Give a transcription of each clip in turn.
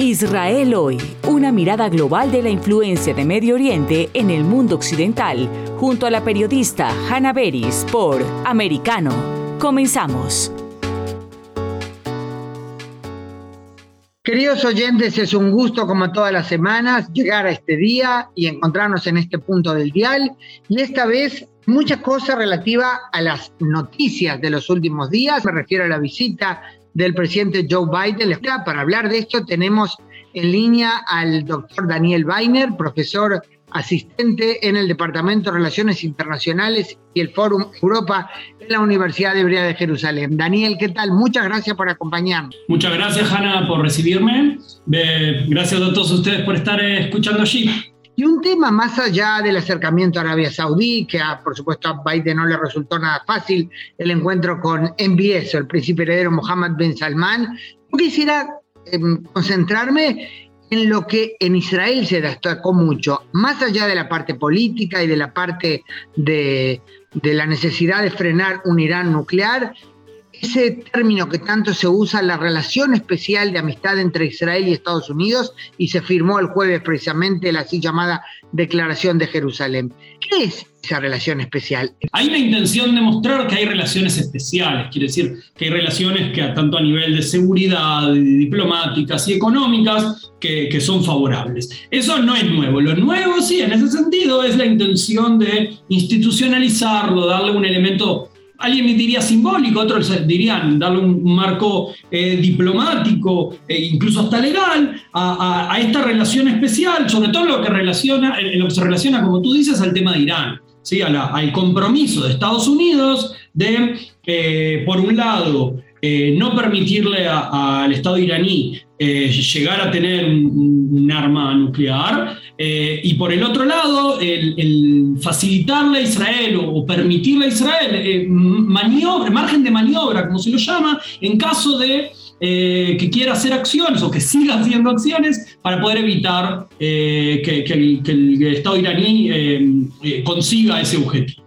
Israel hoy, una mirada global de la influencia de Medio Oriente en el mundo occidental, junto a la periodista Hannah Beris por Americano. Comenzamos. Queridos oyentes, es un gusto como todas las semanas llegar a este día y encontrarnos en este punto del dial. Y esta vez muchas cosas relativas a las noticias de los últimos días. Me refiero a la visita del presidente Joe Biden. Para hablar de esto tenemos en línea al doctor Daniel Weiner, profesor asistente en el Departamento de Relaciones Internacionales y el Fórum Europa en la Universidad Hebrea de Jerusalén. Daniel, ¿qué tal? Muchas gracias por acompañarnos. Muchas gracias, Hanna, por recibirme. Gracias a todos ustedes por estar eh, escuchando allí. Y un tema más allá del acercamiento a Arabia Saudí, que a, por supuesto a Biden no le resultó nada fácil el encuentro con MBS, el príncipe heredero Mohammed bin Salman, yo quisiera em, concentrarme en lo que en Israel se destacó mucho, más allá de la parte política y de la parte de, de la necesidad de frenar un Irán nuclear, ese término que tanto se usa, la relación especial de amistad entre Israel y Estados Unidos, y se firmó el jueves precisamente la así llamada Declaración de Jerusalén. ¿Qué es esa relación especial? Hay una intención de mostrar que hay relaciones especiales, quiere decir que hay relaciones que tanto a nivel de seguridad, diplomáticas y económicas que son favorables. Eso no es nuevo. Lo nuevo, sí, en ese sentido, es la intención de institucionalizarlo, darle un elemento alguien diría simbólico, otros dirían darle un marco eh, diplomático e incluso hasta legal a, esta relación especial, sobre todo lo que, relaciona, lo que se relaciona, como tú dices, al tema de Irán, ¿sí? al compromiso de Estados Unidos de, eh, por un lado, no permitirle al Estado iraní llegar a tener un arma nuclear eh, y por el otro lado, el, facilitarle a Israel o, permitirle a Israel eh, maniobra, margen de maniobra, como se lo llama, en caso de eh, que quiera hacer acciones o que siga haciendo acciones para poder evitar que, el, Estado iraní consiga ese objetivo.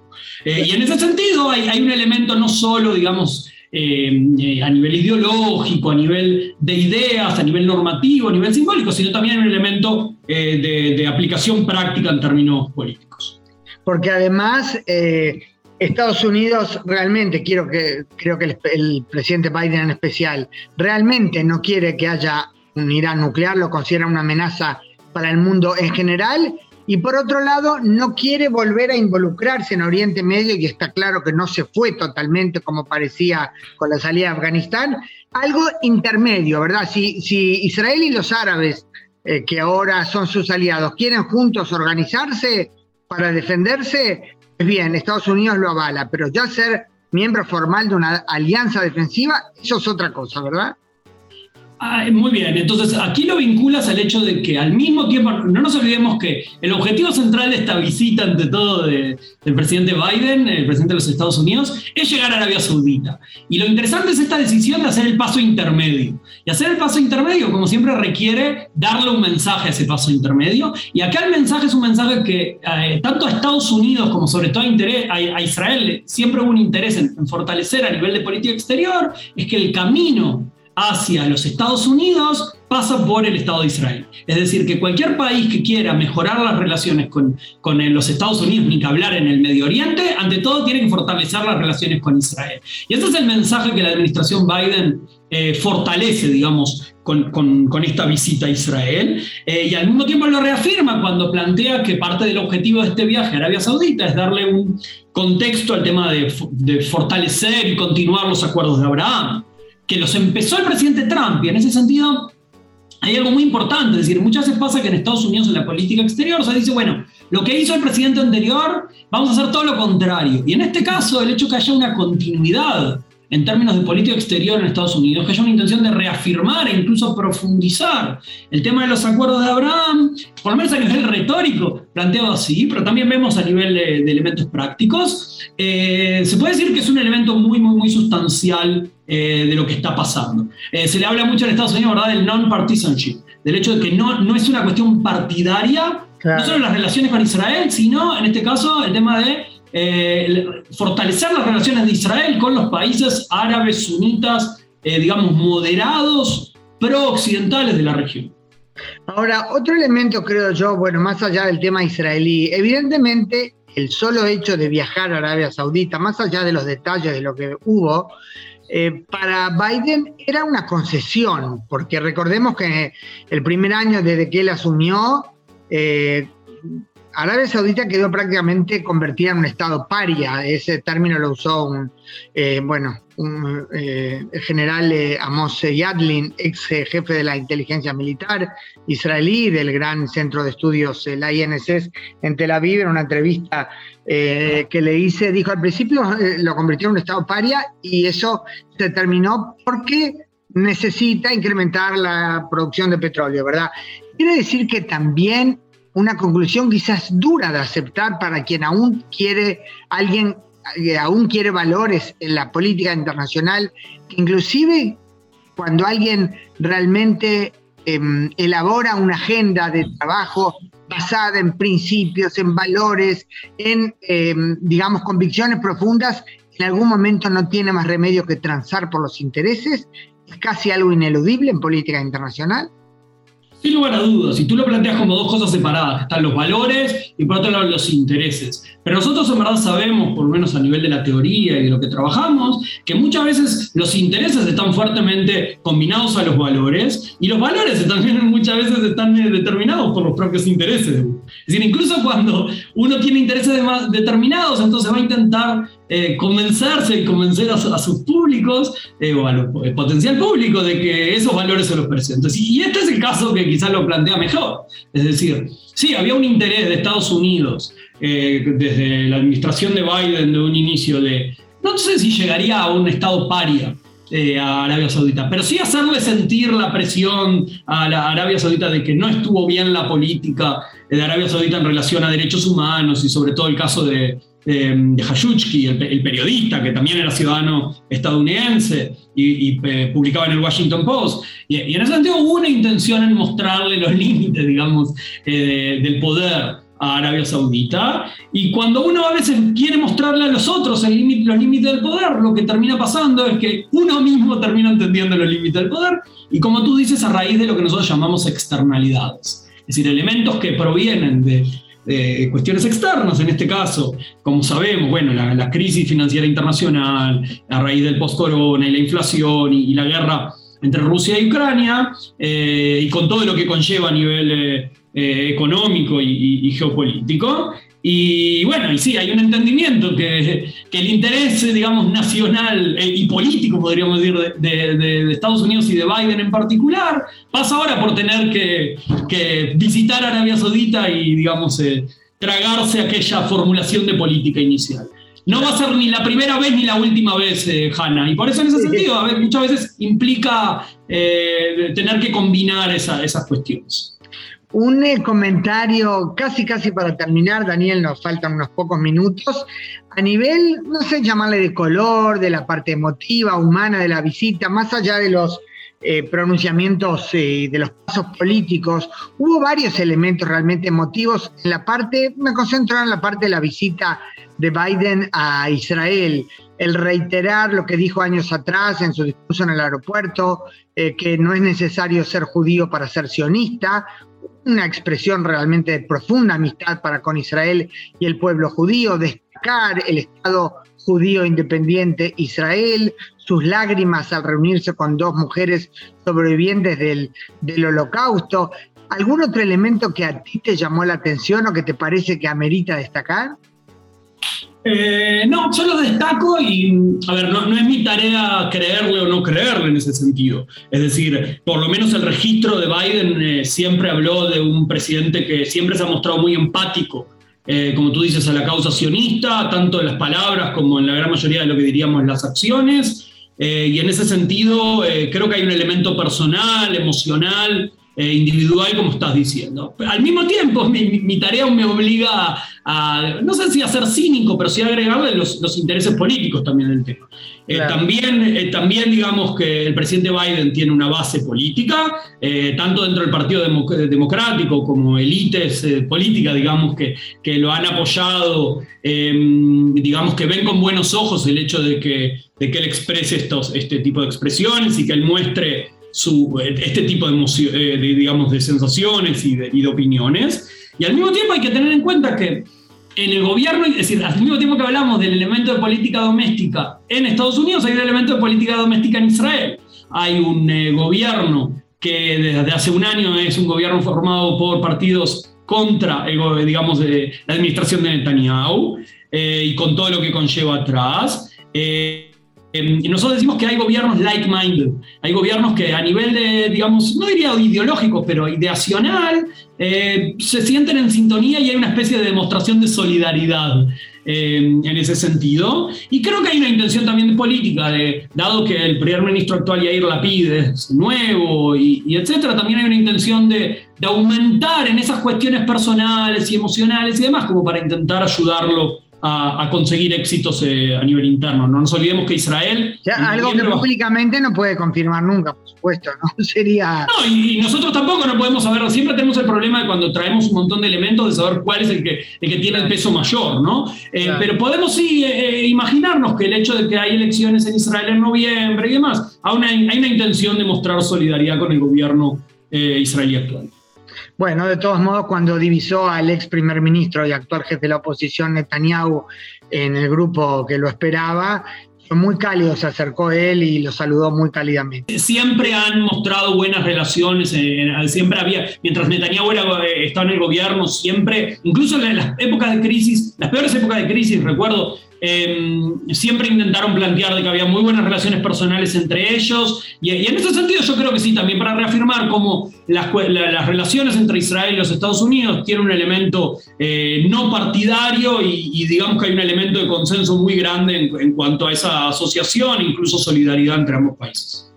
y en ese sentido hay un elemento no solo, digamos, eh, a nivel ideológico, a nivel de ideas, a nivel normativo, a nivel simbólico, sino también un elemento eh, de, aplicación práctica en términos políticos. Porque además eh, Estados Unidos realmente, quiero que, creo que el, presidente Biden en especial, realmente no quiere que haya un Irán nuclear, lo considera una amenaza para el mundo en general y por otro lado no quiere volver a involucrarse en Oriente Medio y está claro que no se fue totalmente como parecía con la salida de Afganistán, algo intermedio, ¿verdad? Si, si Israel y los árabes, eh, que ahora son sus aliados, quieren juntos organizarse para defenderse, es bien, Estados Unidos lo avala, pero ya ser miembro formal de una alianza defensiva, eso es otra cosa, ¿verdad? Ah, muy bien, entonces aquí lo vinculas al hecho de que al mismo tiempo, no nos olvidemos que el objetivo central de esta visita, ante todo, del presidente Biden, el presidente de los Estados Unidos, es llegar a Arabia Saudita. Y lo interesante es esta decisión de hacer el paso intermedio. Y hacer el paso intermedio, como siempre, requiere darle un mensaje a ese paso intermedio. Y acá el mensaje es un mensaje que eh, tanto a Estados Unidos como sobre todo a, a, Israel siempre hubo un interés en fortalecer a nivel de política exterior, es que el camino hacia los Estados Unidos pasa por el Estado de Israel. Es decir, que cualquier país que quiera mejorar las relaciones con, con los Estados Unidos, ni que hablar en el Medio Oriente, ante todo tiene que fortalecer las relaciones con Israel. Y ese es el mensaje que la administración Biden eh, fortalece, digamos, con, con, esta visita a Israel. Eh, y al mismo tiempo lo reafirma cuando plantea que parte del objetivo de este viaje a Arabia Saudita es darle un contexto al tema de, de fortalecer y continuar los acuerdos de Abraham que los empezó el presidente Trump, y en ese sentido hay algo muy importante, es decir, muchas veces pasa que en Estados Unidos en la política exterior se dice, bueno, lo que hizo el presidente anterior, vamos a hacer todo lo contrario. Y en este caso, el hecho que haya una continuidad en términos de política exterior en Estados Unidos, que haya una intención de reafirmar e incluso profundizar el tema de los acuerdos de Abraham, por lo menos a nivel retórico, planteado así, pero también vemos a nivel de, elementos prácticos, eh, se puede decir que es un elemento muy, muy, muy sustancial eh, de lo que está pasando. Eh, se le habla mucho en Estados Unidos, ¿verdad?, del non-partisanship, del hecho de que no, no es una cuestión partidaria, no solo las relaciones con Israel, sino en este caso el tema de eh, fortalecer las relaciones de Israel con los países árabes sunitas, digamos, moderados, pro-occidentales de la región. Ahora, otro elemento creo yo, bueno, más allá del tema israelí, evidentemente el solo hecho de viajar a Arabia Saudita, más allá de los detalles de lo que hubo, eh, para Biden era una concesión, porque recordemos que el primer año desde que él asumió, eh, Arabia Saudita quedó prácticamente convertida en un estado paria. Ese término lo usó un, eh, bueno, un, el general Amos Yadlin, ex jefe de la inteligencia militar israelí del gran centro de estudios, la INSS, en Tel Aviv, en una entrevista eh, que le hice, dijo al principio eh, lo convirtió en un estado paria y eso se terminó porque necesita incrementar la producción de petróleo, ¿verdad? Quiere decir que también una conclusión quizás dura de aceptar para quien aún quiere, alguien que aún quiere valores en la política internacional, inclusive cuando alguien realmente em, elabora una agenda de trabajo basada en principios, en valores, en, em, digamos, convicciones profundas, en algún momento no tiene más remedio que transar por los intereses, es casi algo ineludible en política internacional. Sin lugar a dudas, si tú lo planteas como dos cosas separadas, están los valores y por otro lado los intereses. Pero nosotros en verdad sabemos, por lo menos a nivel de la teoría y de lo que trabajamos, que muchas veces los intereses están fuertemente combinados a los valores y los valores también muchas veces están determinados por los propios intereses. Es decir, incluso cuando uno tiene intereses determinados, entonces va a intentar eh, convencerse y convencer a, sus públicos eh, o al potencial público de que esos valores se los presenten. Y este es el caso que quizás lo plantea mejor. Es decir, sí, había un interés de Estados Unidos eh, desde la administración de Biden de un inicio de, no sé si llegaría a un estado paria, a Arabia Saudita, pero sí hacerle sentir la presión a Arabia Saudita de que no estuvo bien la política de Arabia Saudita en relación a derechos humanos y sobre todo el caso de, eh, de Hayuchki, el, periodista que también era ciudadano estadounidense y, eh, publicaba en el Washington Post. Y, en ese sentido hubo una intención en mostrarle los límites, digamos, eh, del poder a Arabia Saudita. Y cuando uno a veces quiere mostrarle a los otros el los límites del poder, lo que termina pasando es que uno mismo termina entendiendo los límites del poder. Y como tú dices, a raíz de lo que nosotros llamamos externalidades. Es decir, elementos que provienen de cuestiones externas en este caso, como sabemos, bueno, la, crisis financiera internacional, a raíz del post-corona y la inflación y, la guerra entre Rusia y Ucrania, eh, y con todo lo que conlleva a nivel eh, eh, económico y, geopolítico. Y bueno, y sí, hay un entendimiento que, que el interés, digamos, nacional y político, podríamos decir, de, de, Estados Unidos y de Biden en particular, pasa ahora por tener que, que visitar Arabia Saudita y, digamos, tragarse aquella formulación de política inicial. No va a ser ni la primera vez ni la última vez, eh, Hanna. Y por eso en ese sentido, a ver, muchas veces implica tener que combinar esas cuestiones. Un eh, comentario casi, casi para terminar, Daniel, nos faltan unos pocos minutos. A nivel, no sé, llamarle de color, de la parte emotiva, humana de la visita, más allá de los eh, pronunciamientos eh, de los pasos políticos, hubo varios elementos realmente emotivos. En la parte, me concentro en la parte de la visita de Biden a Israel, el reiterar lo que dijo años atrás en su discurso en el aeropuerto, que no es necesario ser judío para ser sionista, una expresión realmente de profunda amistad para con Israel y el pueblo judío, destacar el Estado judío independiente Israel, sus lágrimas al reunirse con dos mujeres sobrevivientes del, del holocausto. ¿Algún otro elemento que a ti te llamó la atención o que te parece que amerita destacar? Eh, no, yo lo destaco y, a ver, no, es mi tarea creerle o no creerle en ese sentido. Es decir, por lo menos el registro de Biden eh, siempre habló de un presidente que siempre se ha mostrado muy empático, eh, como tú dices, a la causa sionista, tanto en las palabras como en la gran mayoría de lo que diríamos las acciones. y en ese sentido, creo que hay un elemento personal, emocional, eh, individual, como estás diciendo. Al mismo tiempo, mi, tarea me obliga a, no sé si a ser cínico, pero sí a agregarle los, los intereses políticos también del tema. Eh, también, eh, también digamos que el presidente Biden tiene una base política, tanto dentro del Partido Democrático como élites políticas, digamos, que, que lo han apoyado, em, digamos, que ven con buenos ojos el hecho de que, de que él exprese estos, este tipo de expresiones y que él muestre su, este tipo de, digamos, de sensaciones y de, y de opiniones. Y al mismo tiempo hay que tener en cuenta que en el gobierno, es decir, al mismo tiempo que hablamos del elemento de política doméstica en Estados Unidos, hay un elemento de política doméstica en Israel. Hay un eh, gobierno que desde hace un año es un gobierno formado por partidos contra, el, digamos, de la administración de Netanyahu eh, y con todo lo que conlleva atrás. Eh, Y nosotros decimos que hay gobiernos like-minded, hay gobiernos que a nivel de, digamos, no diría ideológico, pero ideacional, eh, se sienten en sintonía y hay una especie de demostración de solidaridad em, en ese sentido. Y creo que hay una intención también política, de, dado que el primer ministro actual Yair Lapid es nuevo y, y etcétera, también hay una intención de, de aumentar en esas cuestiones personales y emocionales y demás, como para intentar ayudarlo a, conseguir éxitos eh, a nivel interno. No nos olvidemos que Israel... algo que públicamente no puede confirmar nunca, por supuesto, ¿no? Sería... No, y, nosotros tampoco no podemos saberlo. Siempre tenemos el problema de cuando traemos un montón de elementos de saber cuál es el que, el que tiene el peso mayor, ¿no? Eh, pero podemos sí eh, imaginarnos que el hecho de que hay elecciones en Israel en noviembre y demás, hay una, hay una intención de mostrar solidaridad con el gobierno israelí actual. Bueno, de todos modos, cuando divisó al ex primer ministro y actual jefe de la oposición Netanyahu en el grupo que lo esperaba, fue muy cálido, se acercó él y lo saludó muy cálidamente. Siempre han mostrado buenas relaciones, eh, siempre había, mientras Netanyahu eh, estaba en el gobierno, siempre, incluso en las épocas de crisis, las peores épocas de crisis, recuerdo, Em, siempre intentaron plantear de que había muy buenas relaciones personales entre ellos, y, en ese sentido yo creo que sí, también para reafirmar cómo las, relaciones entre Israel y los Estados Unidos tienen un elemento eh, no partidario y, digamos que hay un elemento de consenso muy grande en, cuanto a esa asociación, incluso solidaridad entre ambos países.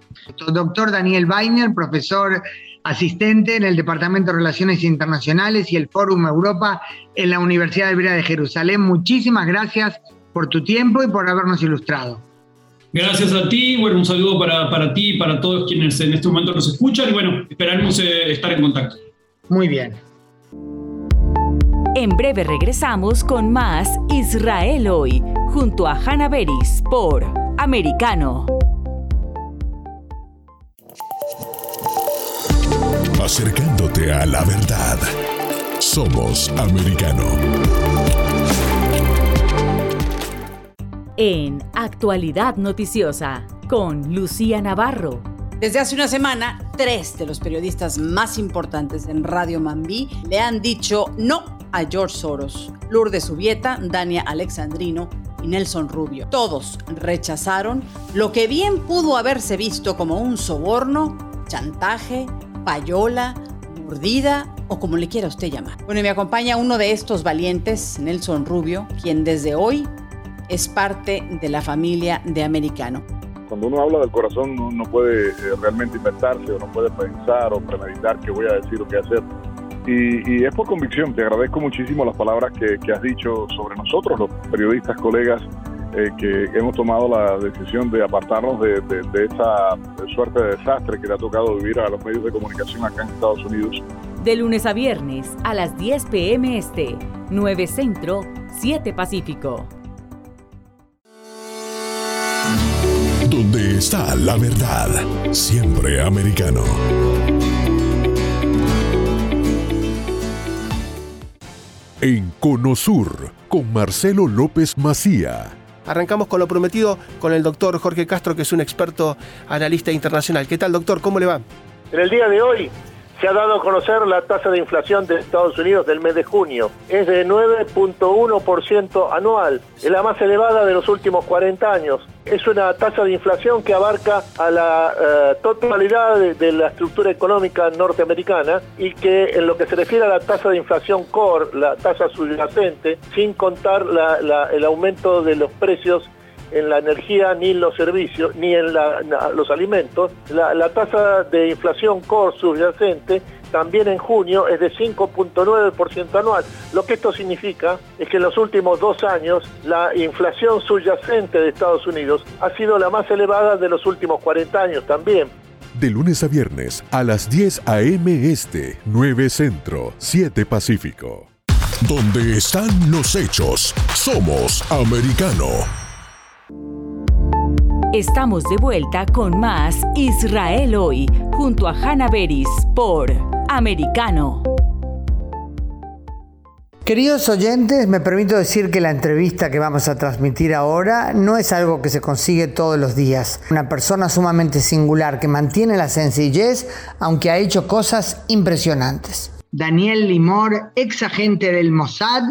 Doctor Daniel Weiner, profesor asistente en el Departamento de Relaciones Internacionales y el Fórum Europa en la Universidad Hebrea de Jerusalén. Muchísimas gracias por tu tiempo y por habernos ilustrado. Gracias a ti, bueno, un saludo para, para ti y para todos quienes en este momento nos escuchan y bueno, esperamos eh, estar en contacto. Muy bien. En breve regresamos con más Israel hoy, junto a Hanna Beris por Americano. Acercándote a la verdad. Somos Americano. En Actualidad Noticiosa con Lucía Navarro. Desde hace una semana, tres de los periodistas más importantes en Radio Mambí le han dicho no a George Soros, Lourdes Subieta, Dania Alexandrino y Nelson Rubio. Todos rechazaron lo que bien pudo haberse visto como un soborno, chantaje, payola, mordida o como le quiera usted llamar. Bueno, y me acompaña uno de estos valientes, Nelson Rubio, quien desde hoy es parte de la familia de Americano. Cuando uno habla del corazón no, puede eh, realmente inventarse o no puede pensar o premeditar qué voy a decir o qué hacer. Y, es por convicción, te agradezco muchísimo las palabras que, has dicho sobre nosotros, los periodistas, colegas, eh, que hemos tomado la decisión de apartarnos de, esa suerte de desastre que le ha tocado vivir a los medios de comunicación acá en Estados Unidos. De lunes a viernes a las 10 pm este, 9 Centro, 7 Pacífico. Donde está la verdad, siempre americano. En Conosur, con Marcelo López Macía. Arrancamos con lo prometido con el doctor Jorge Castro, que es un experto analista internacional. ¿Qué tal, doctor? ¿Cómo le va? En el día de hoy se ha dado a conocer la tasa de inflación de Estados Unidos del mes de junio. Es de 9.1% anual, es la más elevada de los últimos 40 años. Es una tasa de inflación que abarca a la eh, totalidad de, la estructura económica norteamericana y que en lo que se refiere a la tasa de inflación core, la tasa subyacente, sin contar el aumento de los precios en la energía ni en los servicios ni en los alimentos. La, tasa de inflación core subyacente también en junio es de 5.9% anual. Lo que esto significa es que en los últimos dos años la inflación subyacente de Estados Unidos ha sido la más elevada de los últimos 40 años también. De lunes a viernes a las 10 a.m. Este, 9 Centro, 7 Pacífico. Donde están los hechos, somos americano. Estamos de vuelta con más Israel hoy, junto a Hanna Beris por Americano. Queridos oyentes, me permito decir que la entrevista que vamos a transmitir ahora no es algo que se consigue todos los días. Una persona sumamente singular que mantiene la sencillez, aunque ha hecho cosas impresionantes. Daniel Limor, ex agente del Mossad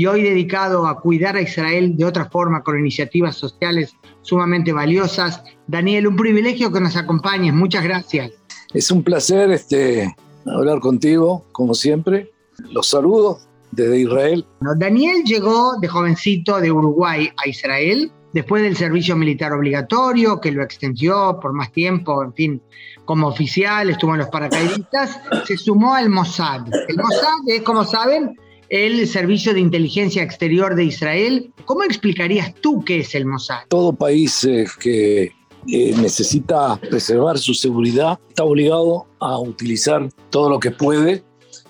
y hoy dedicado a cuidar a Israel de otra forma con iniciativas sociales sumamente valiosas. Daniel, un privilegio que nos acompañes. Muchas gracias. Es un placer este, hablar contigo, como siempre. Los saludos desde Israel. Daniel llegó de jovencito de Uruguay a Israel después del servicio militar obligatorio, que lo extendió por más tiempo, en fin, como oficial, estuvo en los paracaidistas, se sumó al Mossad. El Mossad es, como saben, el Servicio de Inteligencia Exterior de Israel. ¿Cómo explicarías tú qué es el Mossad? Todo país eh, que eh, necesita preservar su seguridad está obligado a utilizar todo lo que puede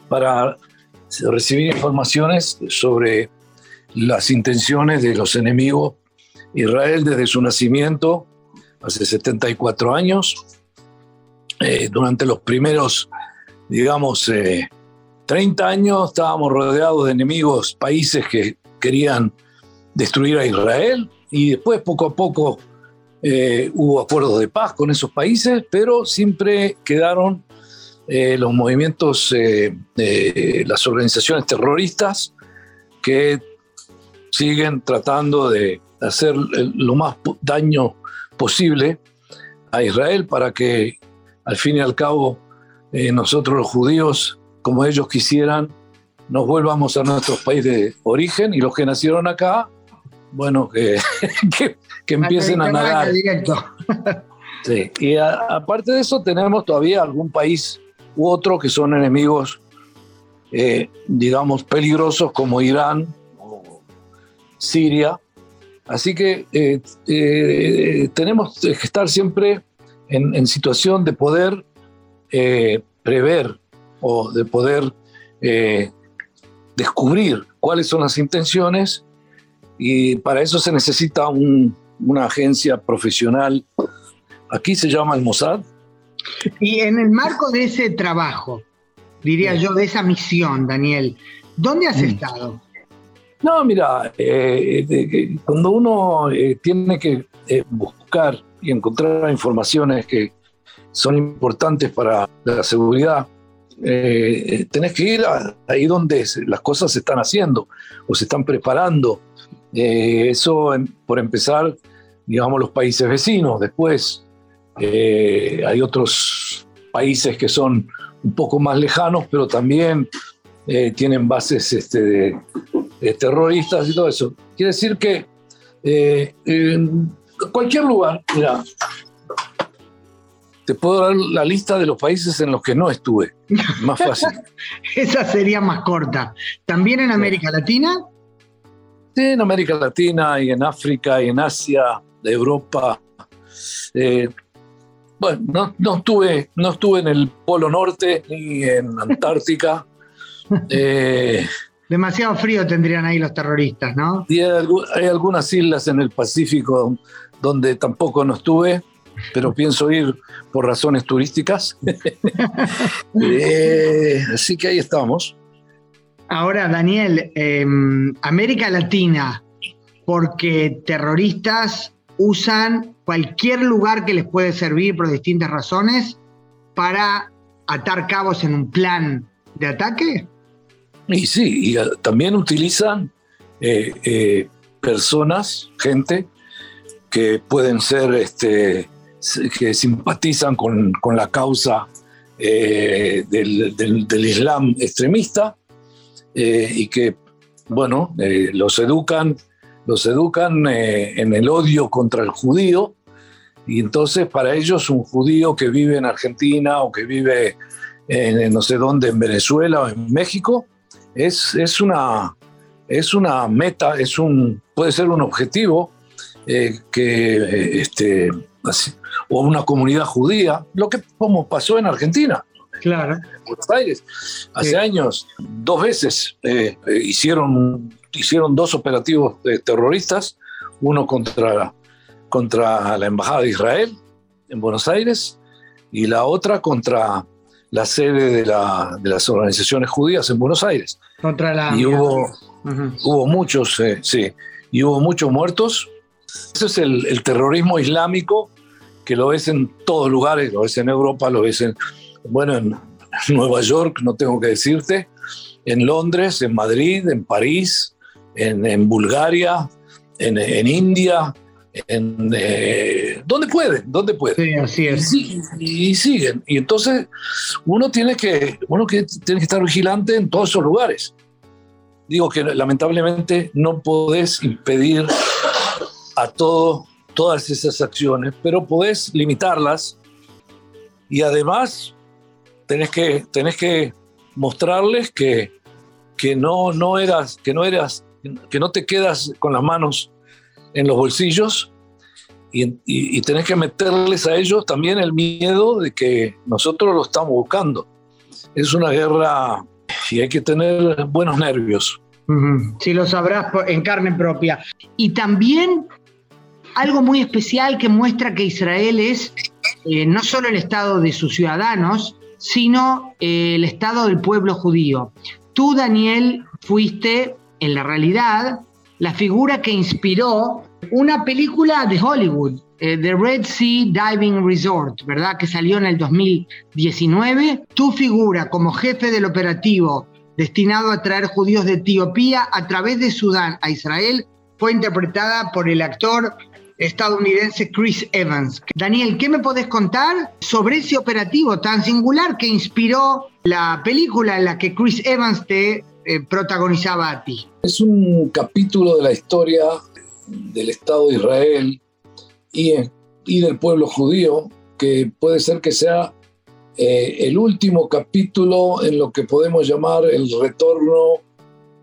para recibir informaciones sobre las intenciones de los enemigos. Israel desde su nacimiento, hace 74 años, eh, durante los primeros, digamos, 30 años estábamos rodeados de enemigos, países que querían destruir a Israel y después poco a poco eh, hubo acuerdos de paz con esos países, pero siempre quedaron eh, los movimientos, eh, las organizaciones terroristas que siguen tratando de hacer lo más daño posible a Israel para que al fin y al cabo nosotros los judíos como ellos quisieran, nos vuelvamos a nuestro país de origen y los que nacieron acá, bueno, que, que, empiecen a nadar. Sí. Y aparte de eso, tenemos todavía algún país u otro que son enemigos, eh, digamos, peligrosos como Irán o Siria. Así que eh, eh, tenemos que estar siempre en, en situación de poder prever o de poder eh, descubrir cuáles son las intenciones y para eso se necesita una agencia profesional. Aquí se llama el Mossad. Y en el marco de ese trabajo, diría yo, de esa misión, Daniel, ¿dónde has mm. estado? No, mira, eh, cuando uno eh, tiene que buscar y encontrar informaciones que son importantes para la seguridad, eh, tenés que ir ahí donde las cosas se están haciendo o se están preparando. Eh, eso por empezar, digamos, los países vecinos. Después eh, hay otros países que son un poco más lejanos, pero también tienen bases este, de, terroristas y todo eso. Quiere decir que cualquier lugar, mira, te puedo dar la lista de los países en los que no estuve. Más fácil. Esa sería más corta. ¿También en América Latina? Sí, en América Latina y en África y en Asia, de Europa. Eh, bueno, no, estuve, no estuve en el Polo Norte ni en Antártica. Eh, Demasiado frío tendrían ahí los terroristas, ¿no? Y hay algunas islas en el Pacífico donde tampoco no estuve pero pienso ir por razones turísticas. Eh, así que ahí estamos. Ahora, Daniel, em, América Latina, porque terroristas usan cualquier lugar que les puede servir por distintas razones para atar cabos en un plan de ataque. Y sí, y eh, también utilizan eh, personas, gente, que pueden ser este, que simpatizan con, la causa eh, del, Islam extremista eh, y que, bueno, eh, los educan, los educan en el odio contra el judío. Y entonces para ellos un judío que vive en Argentina o que vive en no sé dónde, en Venezuela o en México, es, es, una, es una meta, es un, puede ser un objetivo que este, o una comunidad judía, lo que como pasó en Argentina. Claro. En Buenos Aires. Hace años, dos veces eh, eh, hicieron, hicieron dos operativos terroristas, uno contra contra la Embajada de Israel en Buenos Aires y la otra contra la sede de, las organizaciones judías en Buenos Aires. Contra la... Y hubo, hubo muchos, eh, sí, y hubo muchos muertos. Ese es el, terrorismo islámico que lo ves en todos lugares, lo ves en Europa, lo ves en, bueno, en Nueva York, no tengo que decirte, en Londres, en Madrid, en París, en, Bulgaria, en, India, en eh, donde pueden, donde pueden. Sí, así es. Y, siguen. Y entonces uno tiene que, uno que tiene que estar vigilante en todos esos lugares. Digo que lamentablemente no podés impedir a todo, todas esas acciones, pero podés limitarlas y además tenés que, tenés que mostrarles que, que no, no eras, que no eras, que no te quedas con las manos en los bolsillos y, tenés que meterles a ellos también el miedo de que nosotros lo estamos buscando. Es una guerra y hay que tener buenos nervios. Si lo sabrás en carne propia. Y también algo muy especial que muestra que Israel es eh, no solo el Estado de sus ciudadanos, sino eh, el Estado del pueblo judío. Tú, Daniel, fuiste, en la realidad, la figura que inspiró una película de Hollywood, eh, The Red Sea Diving Resort, ¿verdad? Que salió en el 2019. Tu figura como jefe del operativo destinado a traer judíos de Etiopía a través de Sudán a Israel fue interpretada por el actor estadounidense Chris Evans. Daniel, ¿qué me podés contar sobre ese operativo tan singular que inspiró la película en la que Chris Evans te eh, protagonizaba a ti? Es un capítulo de la historia del Estado de Israel y, y del pueblo judío que puede ser que sea eh, el último capítulo en lo que podemos llamar el retorno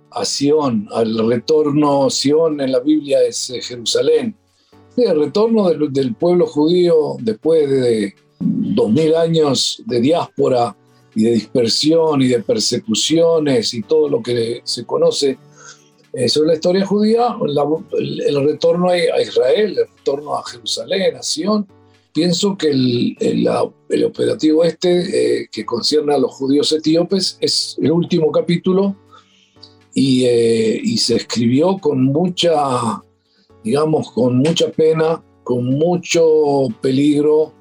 a Sion. El retorno, Sion en la Biblia es eh, Jerusalén. El retorno del, pueblo judío después de dos mil años de diáspora y de dispersión y de persecuciones y todo lo que se conoce eh, sobre la historia judía, el, retorno a, Israel, el retorno a Jerusalén, a Sion. Pienso que el, el, operativo este eh, que concierne a los judíos etíopes es el último capítulo y, eh, y se escribió con mucha, digamos, con mucha pena, con mucho peligro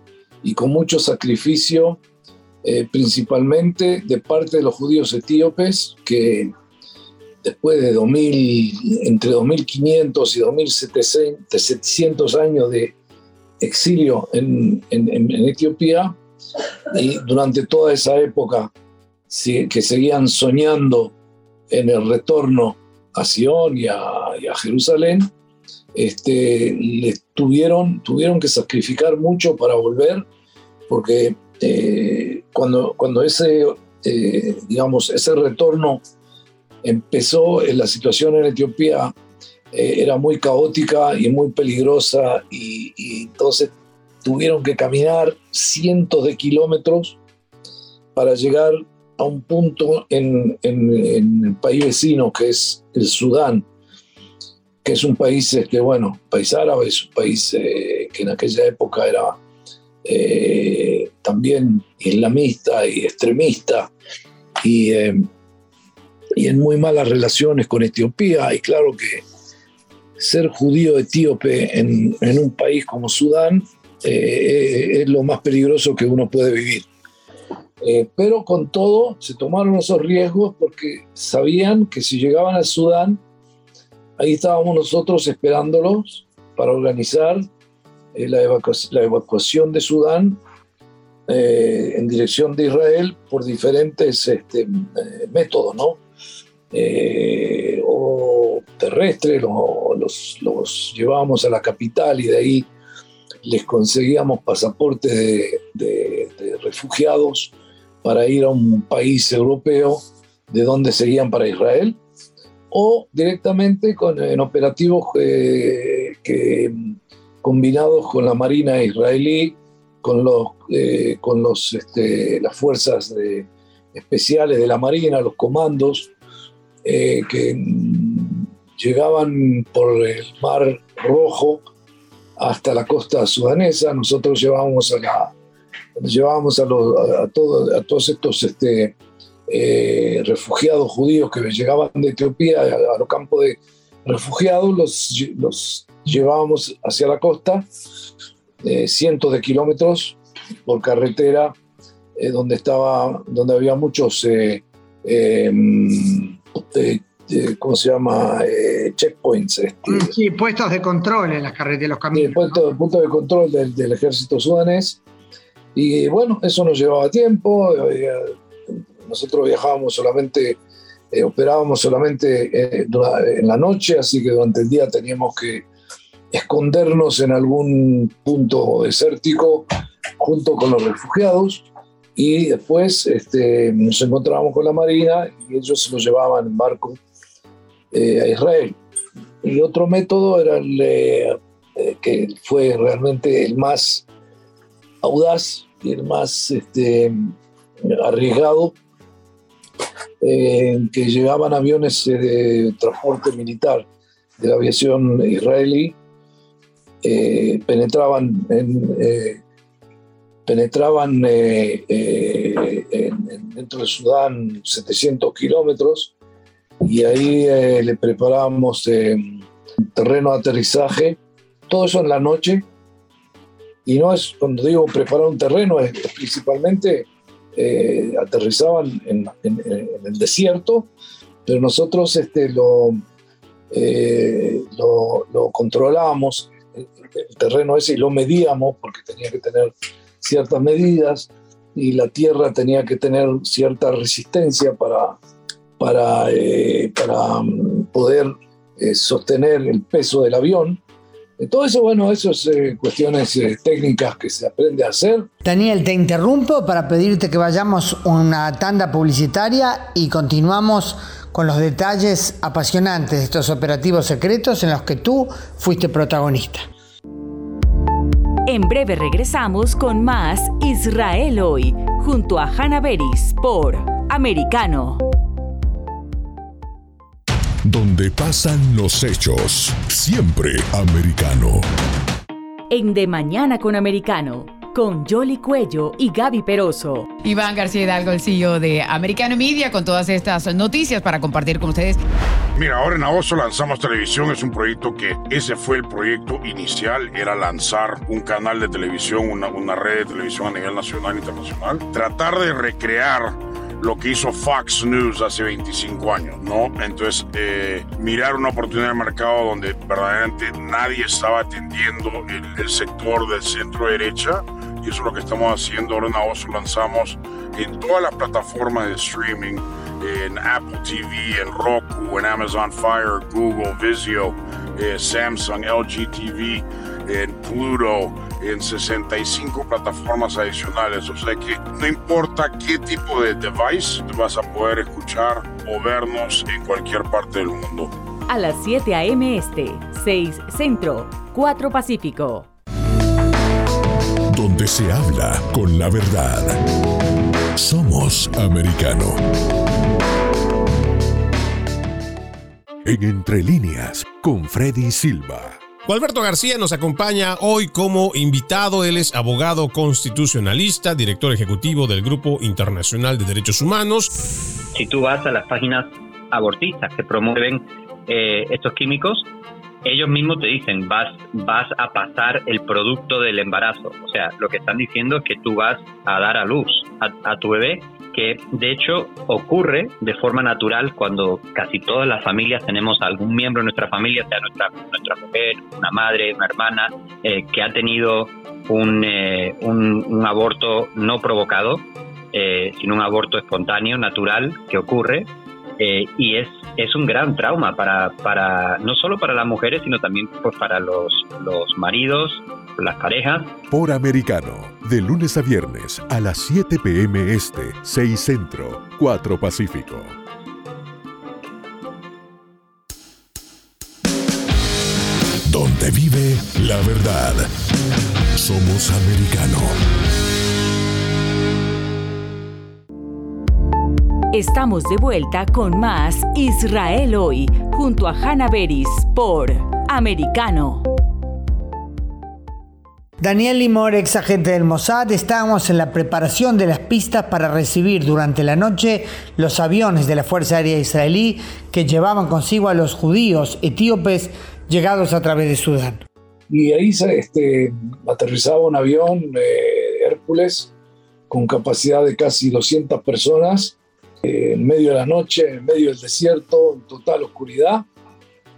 y con mucho sacrificio eh, principalmente de parte de los judíos etíopes que después de 2000, entre 2500 y 2700 años de exilio en, Etiopía, y durante toda esa época que seguían soñando en el retorno a Sion y a, Jerusalén, este, les tuvieron, tuvieron que sacrificar mucho para volver, porque eh, cuando, cuando ese, eh, digamos, ese retorno empezó, en la situación en Etiopía eh, era muy caótica y muy peligrosa y, entonces tuvieron que caminar cientos de kilómetros para llegar a un punto en, en, el país vecino que es el Sudán, que es un país este, bueno, país árabe, es un país que en aquella época era eh, también islamista y extremista y, eh, y, en muy malas relaciones con Etiopía. Y claro que ser judío etíope en, en un país como Sudán eh, es lo más peligroso que uno puede vivir. pero con todo se tomaron esos riesgos porque sabían que si llegaban al Sudán, ahí estábamos nosotros esperándolos para organizar eh, la, evacuación de Sudán eh, en dirección de Israel por diferentes este, eh, métodos, ¿no? o terrestres, los, llevábamos a la capital y de ahí les conseguíamos pasaportes de, refugiados para ir a un país europeo de donde seguían para Israel, o directamente con, en operativos que combinados con la Marina israelí, con, los, eh, con los, este, las fuerzas especiales de la Marina, los comandos, eh, que llegaban por el Mar Rojo hasta la costa sudanesa. Nosotros llevábamos a, llevábamos a, a, todos estos este, eh, refugiados judíos que llegaban de Etiopía a, los campos de refugiados, los, los llevábamos hacia la costa, eh, cientos de kilómetros por carretera, eh, donde, estaba, donde había muchos em, ¿cómo se llama? checkpoints. Este. Mm, sí, puestos de control en las carreteras, los caminos. puestos, de control del, del, ejército sudanés. Y bueno, eso nos llevaba tiempo. Nosotros viajábamos solamente, eh, operábamos solamente eh, en la noche, así que durante el día teníamos que escondernos en algún punto desértico junto con los refugiados y después este, nos encontrábamos con la Marina y ellos se los llevaban en barco eh, a Israel. Y otro método era el que fue realmente el más audaz y el más este, arriesgado, que llegaban aviones eh, de transporte militar de la aviación israelí, eh, penetraban en, eh, penetraban dentro de Sudán 700 kilómetros y ahí le preparábamos terreno de aterrizaje, todo eso en la noche. Y no es, cuando digo preparar un terreno, es principalmente eh, aterrizaban en, el desierto, pero nosotros este, lo, eh, lo, controlábamos, el, terreno ese, y lo medíamos porque tenía que tener ciertas medidas y la tierra tenía que tener cierta resistencia para, para, eh, para mm, poder sostener el peso del avión todo eso, bueno, eso es eh, cuestiones eh, técnicas que se aprende a hacer. Daniel, te interrumpo para pedirte que vayamos una tanda publicitaria y continuamos con los detalles apasionantes de estos operativos secretos en los que tú fuiste protagonista. En breve regresamos con más Israel hoy, junto a Hannah Beris por Americano donde pasan los hechos. Siempre americano. En De Mañana con Americano, con Jolly Cuello y Gaby Peroso. Iván García Hidalgo, el CEO de Americano Media, con todas estas noticias para compartir con ustedes. Mira, ahora en agosto lanzamos televisión, es un proyecto que ese fue el proyecto inicial, era lanzar un canal de televisión, una, una red de televisión a nivel nacional e internacional, tratar de recrear lo que hizo Fox News hace 25 años, ¿no? Entonces, eh, mirar una oportunidad de mercado donde verdaderamente nadie estaba atendiendo el, sector del centro derecha y eso es lo que estamos haciendo. Ahora en agosto lanzamos en todas las plataformas de streaming, en Apple TV, en Roku, en Amazon Fire, Google, Vizio, eh, Samsung, LG TV, en Pluto, en 65 plataformas adicionales. O sea que no importa qué tipo de device, vas a poder escuchar o vernos en cualquier parte del mundo. A las 7 a.m. Este, 6 Centro, 4 Pacífico. Donde se habla con la verdad. Somos americano. En Entre Líneas, con Freddy Silva. Alberto García nos acompaña hoy como invitado. Él es abogado constitucionalista, director ejecutivo del Grupo Internacional de Derechos Humanos. Si tú vas a las páginas abortistas que promueven eh, estos químicos, ellos mismos te dicen, vas, vas a pasar el producto del embarazo. O sea, lo que están diciendo es que tú vas a dar a luz a tu bebé que de hecho ocurre de forma natural cuando casi todas las familias tenemos algún miembro de nuestra familia, sea nuestra, nuestra mujer, una madre, una hermana, eh, que ha tenido un, eh, un, aborto no provocado, eh, sino un aborto espontáneo, natural, que ocurre. Y es, es un gran trauma para, para no solo para las mujeres, sino también pues, para los, los maridos, las parejas. Por Americano, de lunes a viernes a las 7 p.m. Este, 6 Centro, 4 Pacífico. Donde vive la verdad. Somos americano. Estamos de vuelta con más Israel hoy, junto a Hannah Beris por Americano. Daniel Limor, ex agente del Mossad, estábamos en la preparación de las pistas para recibir durante la noche los aviones de la Fuerza Aérea Israelí que llevaban consigo a los judíos etíopes llegados a través de Sudán. Y ahí este, aterrizaba un avión eh, Hércules con capacidad de casi 200 personas eh, en medio de la noche, en medio del desierto, en total oscuridad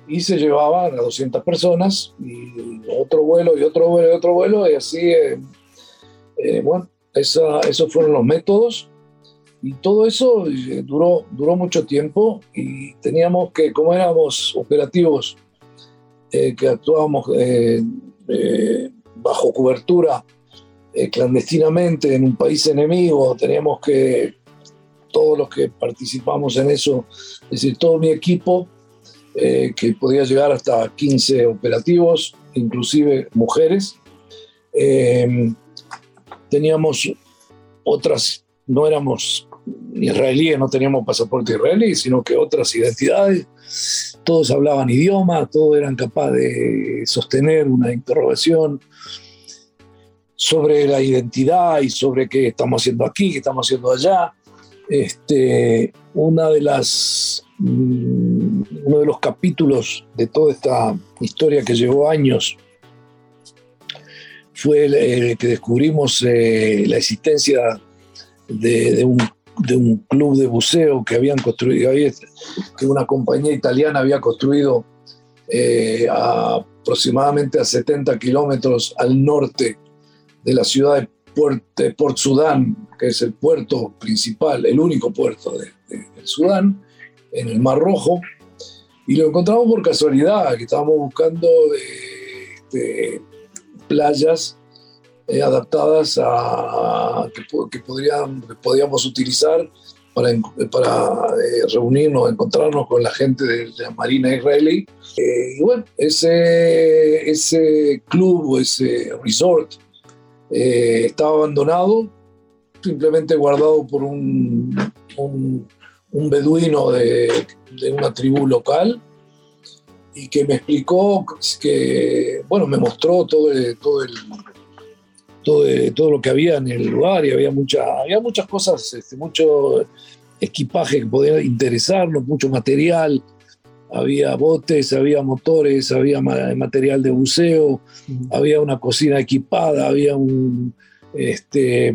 y se llevaban a 200 personas y otro vuelo y otro vuelo y otro vuelo y así, eh, eh, bueno, esa, esos fueron los métodos y todo eso eh, duró, duró mucho tiempo y teníamos que, como éramos operativos, que actuábamos bajo cobertura clandestinamente en un país enemigo, teníamos que, todos los que participamos en eso, es decir, todo mi equipo, eh, que podía llegar hasta 15 operativos, inclusive mujeres. Em, teníamos otras, no éramos israelíes, no teníamos pasaporte israelí, sino que otras identidades. Todos hablaban idioma, todos eran capaces de sostener una interrogación sobre la identidad y sobre qué estamos haciendo aquí, qué estamos haciendo allá. Este, una de las Mm, uno de los capítulos de toda esta historia que llevó años fue que descubrimos eh, la existencia de, un, club de buceo que habían construido, que una compañía italiana había construido eh, aproximadamente a 70 kilómetros al norte de la ciudad de Port, Sudán, que es el puerto principal, el único puerto de, de Sudán, en el Mar Rojo y lo encontramos por casualidad, que estábamos buscando este, playas eh, adaptadas a que, podrían, podíamos utilizar para, para eh, reunirnos, encontrarnos con la gente de la Marina israelí. Eh, y bueno, ese, ese club o ese resort estaba abandonado, simplemente guardado por un, un un beduino de, una tribu local y que me explicó que, bueno, me mostró todo todo el, todo, todo lo que había en el lugar y había, mucha, había muchas cosas, este, mucho equipaje que podía interesarnos, mucho material, había botes, había motores, había material de buceo, había una cocina equipada, había un, este,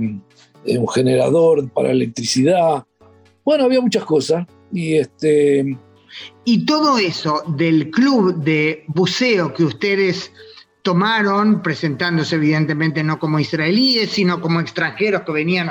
un generador para electricidad, bueno, había muchas cosas y este... Y todo eso del club de buceo que ustedes tomaron, presentándose evidentemente no como israelíes, sino como extranjeros que venían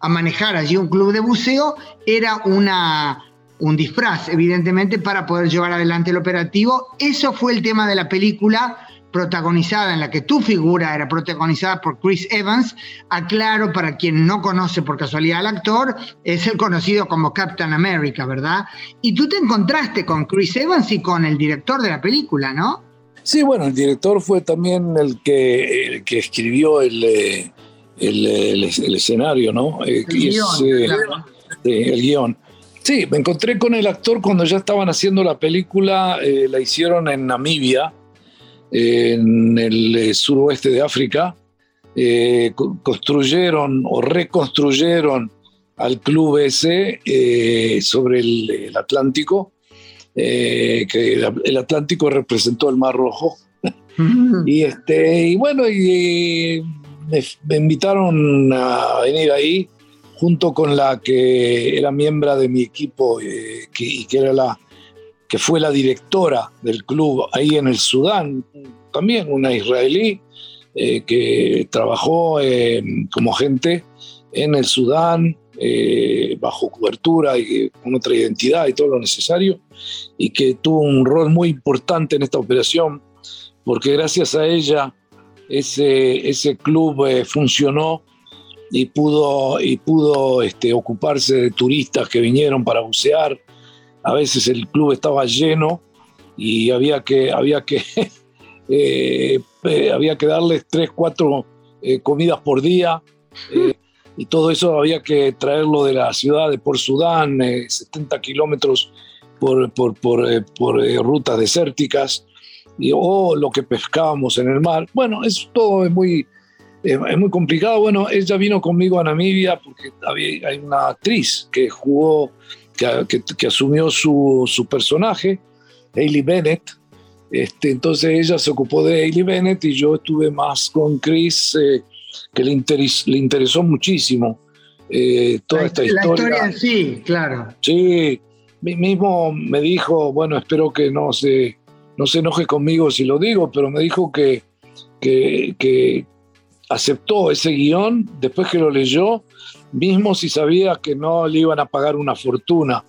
a, manejar allí un club de buceo, era una, un disfraz, evidentemente, para poder llevar adelante el operativo. Eso fue el tema de la película protagonizada, en la que tu figura era protagonizada por Chris Evans. Aclaro, para quien no conoce por casualidad al actor, es el conocido como Captain America, ¿verdad? Y tú te encontraste con Chris Evans y con el director de la película, ¿no? Sí, bueno, el director fue también el que, que escribió el, eh, el, escenario, ¿no? Eh, el guion. Sí, me encontré con el actor cuando ya estaban haciendo la película, eh, la hicieron en Namibia, en el eh, suroeste de África, eh, construyeron o reconstruyeron al club ese eh, sobre el, Atlántico, que el Atlántico representó el Mar Rojo. y, este, y bueno, y, me, invitaron a venir ahí junto con la que era miembro de mi equipo y que era la que fue la directora del club ahí en el Sudán, también una israelí eh, que trabajó eh, como agente en el Sudán eh, bajo cobertura y con otra identidad y todo lo necesario, y que tuvo un rol muy importante en esta operación, porque gracias a ella ese, ese club funcionó y pudo, y pudo este, ocuparse de turistas que vinieron para bucear, a veces el club estaba lleno y había que, había que, eh, eh, había que darles tres, cuatro eh, comidas por día. y todo eso había que traerlo de la ciudad de Port Sudán, 70 kilómetros por, por, por, por rutas desérticas, y, o lo que pescábamos en el mar. Bueno, eso todo es muy, es, muy complicado. Bueno, ella vino conmigo a Namibia porque había, hay una actriz que jugó, que, que, asumió su, su, personaje, Hailey Bennett. Este, entonces ella se ocupó de Hailey Bennett y yo estuve más con Chris, eh, que le, le interesó muchísimo eh, toda esta historia. La historia sí, claro. Sí, mismo me dijo, bueno, espero que no se, no se enoje conmigo si lo digo, pero me dijo que, que, que aceptó ese guion después que lo leyó, mismo si sabía que no le iban a pagar una fortuna.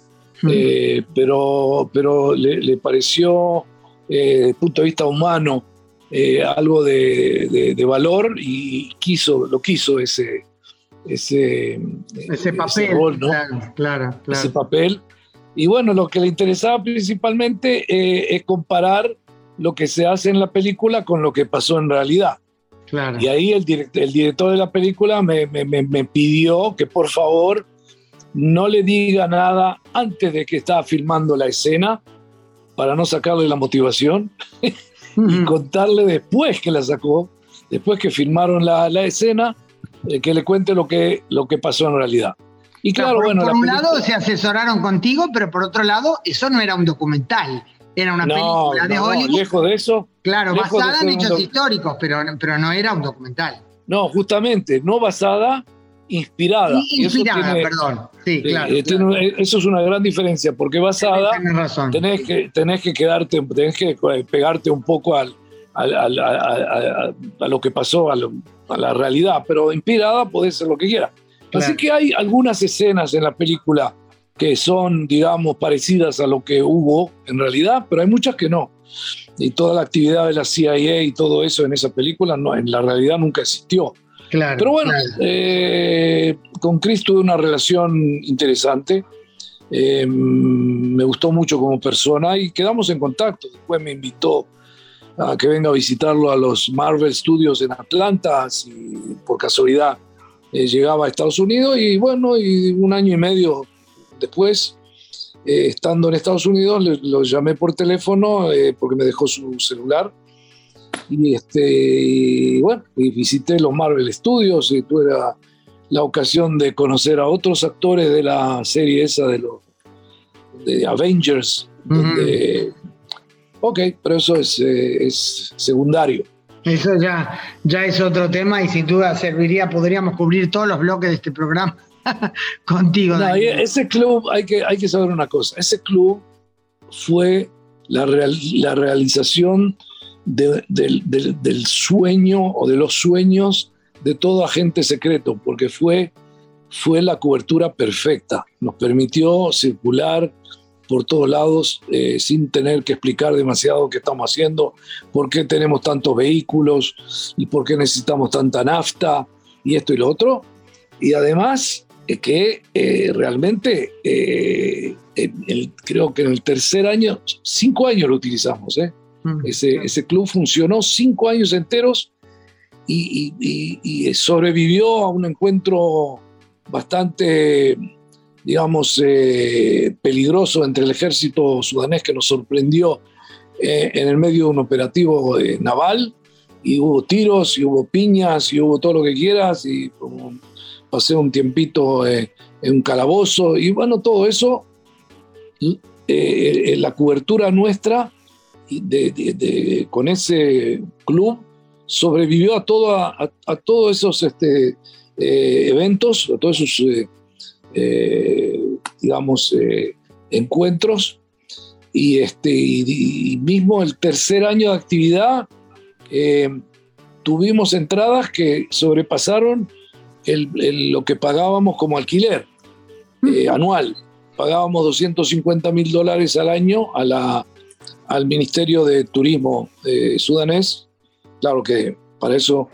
Eh, pero, pero le, pareció, eh, desde el punto de vista humano, eh, algo de, valor y quiso, lo quiso ese, ese, ese papel. claro, claro, Ese papel. Y bueno, lo que le interesaba principalmente es comparar lo que se hace en la película con lo que pasó en realidad. Y ahí el, el director de la película me, me, pidió que por favor no le diga nada antes de que estaba filmando la escena para no sacarle la motivación y contarle después que la sacó, después que filmaron la, la escena, eh, que le cuente lo que, lo que pasó en realidad. Y claro, por, bueno. Por un lado se asesoraron contigo, pero por otro lado, eso no era un documental. Era una película de Hollywood. Lejos de eso. Claro, basada en hechos históricos, pero, pero no era un documental. No, justamente, no basada, inspirada. Inspirada, perdón. Sí, claro, Eso es una gran diferencia, porque basada tenés que, tenés que quedarte, tenés que pegarte un poco al, a, lo que pasó, a, la realidad, pero inspirada puede ser lo que quiera. Así que hay algunas escenas en la película que son, digamos, parecidas a lo que hubo en realidad, pero hay muchas que no. Y toda la actividad de la CIA y todo eso en esa película no, en la realidad nunca existió. Claro, pero bueno, eh, con Chris tuve una relación interesante. Eh, me gustó mucho como persona y quedamos en contacto. Después me invitó a que venga a visitarlo a los Marvel Studios en Atlanta, si por casualidad eh, llegaba a Estados Unidos y bueno, y un año y medio después, eh, estando en Estados Unidos, lo llamé por teléfono eh, porque me dejó su celular. Y, este, bueno, visité los Marvel Studios y tuve la, ocasión de conocer a otros actores de la serie esa de los de Avengers. ok, pero eso es, eh, es secundario. Eso ya, ya es otro tema y sin duda serviría, podríamos cubrir todos los bloques de este programa contigo. ese club, hay que, hay que saber una cosa, ese club fue la, la realización del, sueño o de los sueños de todo agente secreto, porque fue, fue la cobertura perfecta. Nos permitió circular por todos lados eh, sin tener que explicar demasiado qué estamos haciendo, por qué tenemos tantos vehículos y por qué necesitamos tanta nafta y esto y lo otro. Y además que eh, realmente eh, creo que en el tercer año, cinco años lo utilizamos, ¿eh? Mm. ese, ese, club funcionó cinco años enteros y, y, sobrevivió a un encuentro bastante, digamos, peligroso entre el ejército sudanés que nos sorprendió en el medio de un operativo naval y hubo tiros y hubo piñas y hubo todo lo que quieras y como pasé un tiempito eh, en un calabozo y bueno, todo eso, eh, eh, la cobertura nuestra con ese club sobrevivió a, todo, a, todos esos este, eventos, a todos esos, digamos, encuentros. Y, este, y, mismo el tercer año de actividad, tuvimos entradas que sobrepasaron lo que pagábamos como alquiler eh, anual. Pagábamos 250 mil dólares al año a la, al Ministerio de Turismo eh, sudanés. Claro que para eso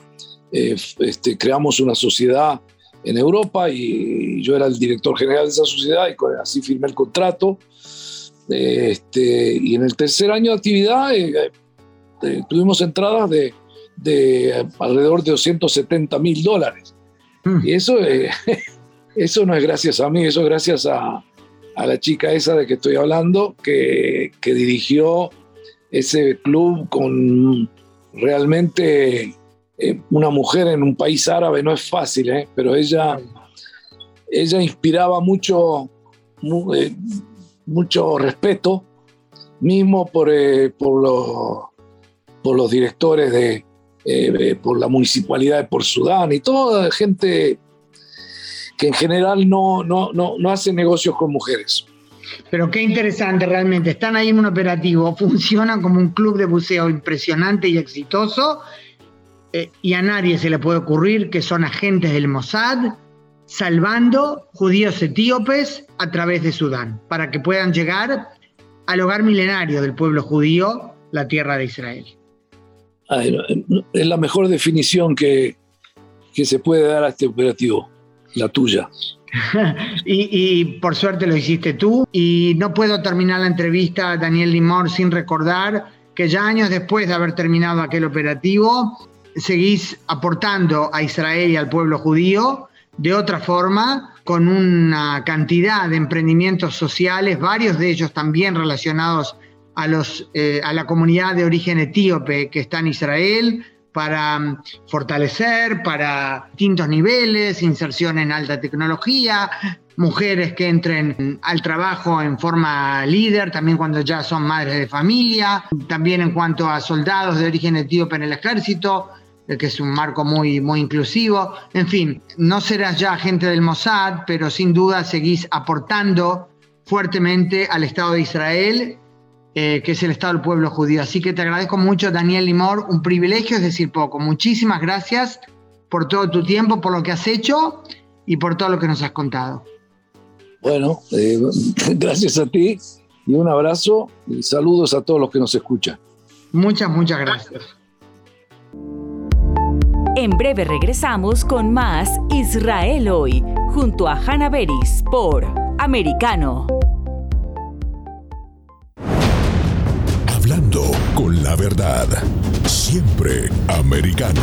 eh, este, creamos una sociedad en Europa y yo era el director general de esa sociedad y así firmé el contrato. Este, y en el tercer año de actividad tuvimos entradas de, de alrededor de 270 mil dólares. Y eso, eh, eso no es gracias a mí, eso es gracias a, a la chica esa de que estoy hablando, que, que dirigió ese club con realmente eh, una mujer en un país árabe no es fácil, ¿eh? pero ella, ella inspiraba mucho, eh, mucho respeto, mismo por, por, los, por los directores de, por la municipalidad de Por Sudán y toda gente que en general no, no, no, no hace negocios con mujeres. Pero qué interesante realmente. Están ahí en un operativo, funcionan como un club de buceo impresionante y exitoso. Eh, y a nadie se le puede ocurrir que son agentes del Mossad salvando judíos etíopes a través de Sudán, para que puedan llegar al hogar milenario del pueblo judío, la tierra de Israel. Es la mejor definición que, que se puede dar a este operativo, la tuya. y, por suerte lo hiciste tú. Y no puedo terminar la entrevista, Daniel Limor, sin recordar que ya años después de haber terminado aquel operativo, seguís aportando a Israel y al pueblo judío de otra forma, con una cantidad de emprendimientos sociales, varios de ellos también relacionados eh, a la comunidad de origen etíope que está en Israel, para mm, fortalecer, para distintos niveles, inserción en alta tecnología, mujeres que entren al trabajo en forma líder, también cuando ya son madres de familia, también en cuanto a soldados de origen etíope en el ejército, eh, que es un marco muy, muy inclusivo. En fin, no serás ya agente del Mossad, pero sin duda seguís aportando fuertemente al Estado de Israel eh, que es el Estado del Pueblo Judío. Así que te agradezco mucho, Daniel Limor, un privilegio, es decir poco. Muchísimas gracias por todo tu tiempo, por lo que has hecho y por todo lo que nos has contado. Bueno, eh, gracias a ti y un abrazo y saludos a todos los que nos escuchan. Muchas, muchas gracias. En breve regresamos con más Israel hoy, junto a Hanna Beris por Americano. La verdad. Siempre americano.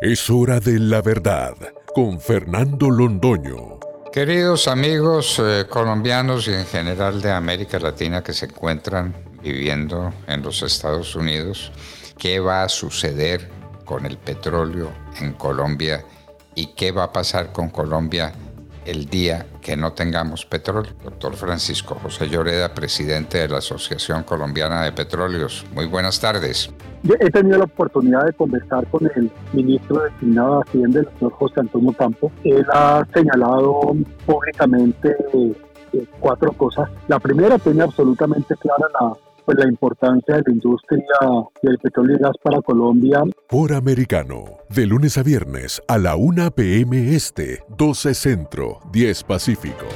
Es hora de la verdad con Fernando Londoño. Queridos amigos eh, colombianos y en general de América Latina que se encuentran viviendo en los Estados Unidos, ¿qué va a suceder con el petróleo en Colombia y qué va a pasar con Colombia el día que no tengamos petróleo. Doctor Francisco José Lloreda, presidente de la Asociación Colombiana de Petróleos. Muy buenas tardes. He tenido la oportunidad de conversar con el ministro designado de Hacienda, el señor José Antonio Campo. Él ha señalado públicamente eh, cuatro cosas. La primera tiene absolutamente clara la pues la importancia de la industria del petróleo y gas para Colombia. Por Americano, de lunes a viernes a la 1 p.m. Este, 12 Centro, 10 Pacífico.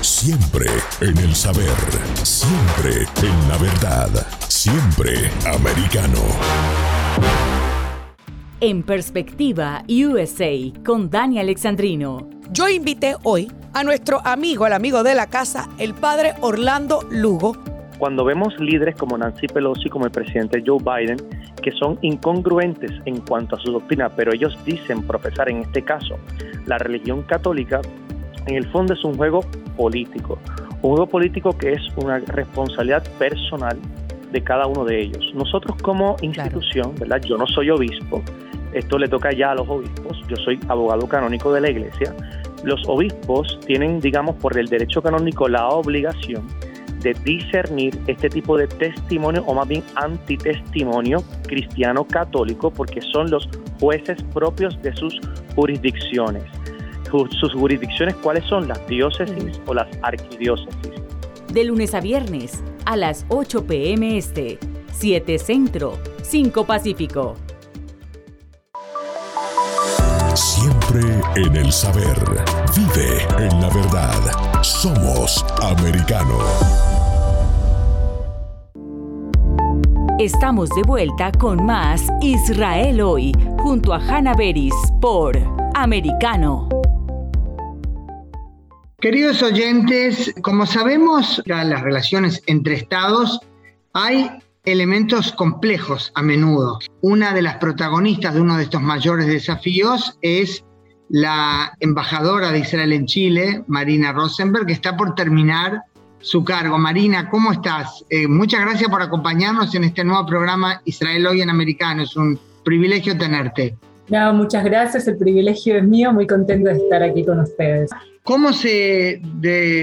Siempre en el saber, siempre en la verdad, siempre americano. En Perspectiva USA con Dani Alexandrino. Yo invité hoy a nuestro amigo, el amigo de la casa, el padre Orlando Lugo. Cuando vemos líderes como Nancy Pelosi, como el presidente Joe Biden, que son incongruentes en cuanto a su doctrina, pero ellos dicen profesar en este caso la religión católica, en el fondo es un juego político, un juego político que es una responsabilidad personal de cada uno de ellos. Nosotros como institución, ¿verdad? Yo no soy obispo, esto le toca ya a los obispos, yo soy abogado canónico de la iglesia. Los obispos tienen, digamos, por el derecho canónico la obligación de discernir este tipo de testimonio o más bien antitestimonio cristiano católico porque son los jueces propios de sus jurisdicciones. Sus jurisdicciones, ¿cuáles son? Las diócesis o las arquidiócesis. De lunes a viernes a las 8 pm este, 7 centro, 5 pacífico. Siempre en el saber. Vive en la verdad. Somos americano. Estamos de vuelta con más Israel hoy, junto a Hanna Beris por Americano. Queridos oyentes, como sabemos, las relaciones entre estados hay elementos complejos a menudo. Una de las protagonistas de uno de estos mayores desafíos es la embajadora de Israel en Chile, Marina Rosenberg, que está por terminar su cargo. Marina, ¿cómo estás? Eh, muchas gracias por acompañarnos en este nuevo programa Israel Hoy en Americano. Es un privilegio tenerte. No, muchas gracias, el privilegio es mío, muy contento de estar aquí con ustedes. ¿Cómo se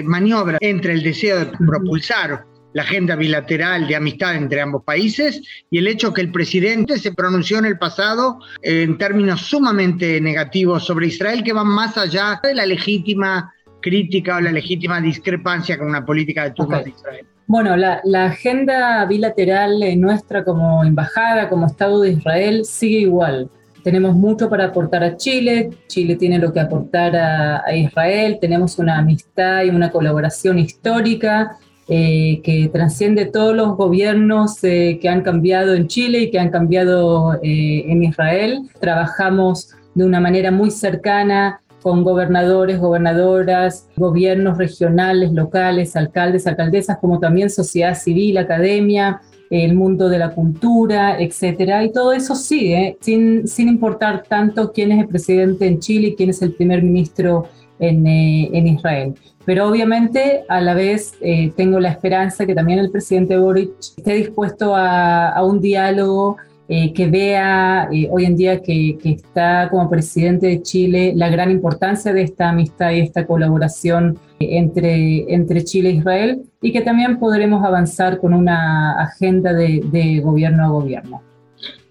maniobra entre el deseo de propulsar la agenda bilateral de amistad entre ambos países y el hecho que el presidente se pronunció en el pasado en términos sumamente negativos sobre Israel que van más allá de la legítima crítica o la legítima discrepancia con una política de turnos de Israel? Bueno, la, agenda bilateral nuestra como embajada, como Estado de Israel, sigue igual. Tenemos mucho para aportar a Chile, Chile tiene lo que aportar a, Israel, tenemos una amistad y una colaboración histórica eh, que trasciende todos los gobiernos eh, que han cambiado en Chile y que han cambiado eh, en Israel. Trabajamos de una manera muy cercana con gobernadores, gobernadoras, gobiernos regionales, locales, alcaldes, alcaldesas, como también sociedad civil, academia, el mundo de la cultura, etcétera. Y todo eso sigue, sin, sin importar tanto quién es el presidente en Chile y quién es el primer ministro en, en Israel. Pero obviamente a la vez eh, tengo la esperanza que también el presidente Boric esté dispuesto a, un diálogo eh, que vea eh, hoy en día que, está como presidente de Chile la gran importancia de esta amistad y esta colaboración entre, entre Chile e Israel y que también podremos avanzar con una agenda de, de gobierno a gobierno.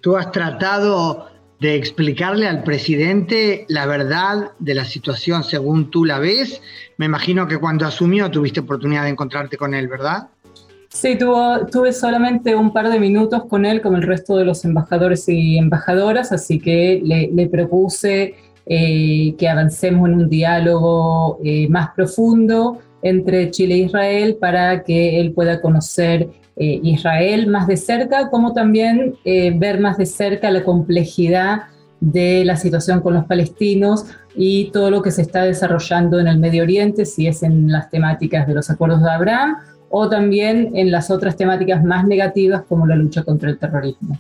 Tú has tratado de explicarle al presidente la verdad de la situación según tú la ves. Me imagino que cuando asumió tuviste oportunidad de encontrarte con él, ¿verdad? Sí, tuve solamente un par de minutos con él, como el resto de los embajadores y embajadoras, así que le, propuse eh, que avancemos en un diálogo eh, más profundo entre Chile e Israel para que él pueda conocer eh, Israel más de cerca, como también ver más de cerca la complejidad de la situación con los palestinos y todo lo que se está desarrollando en el Medio Oriente, si es en las temáticas de los acuerdos de Abraham o también en las otras temáticas más negativas como la lucha contra el terrorismo.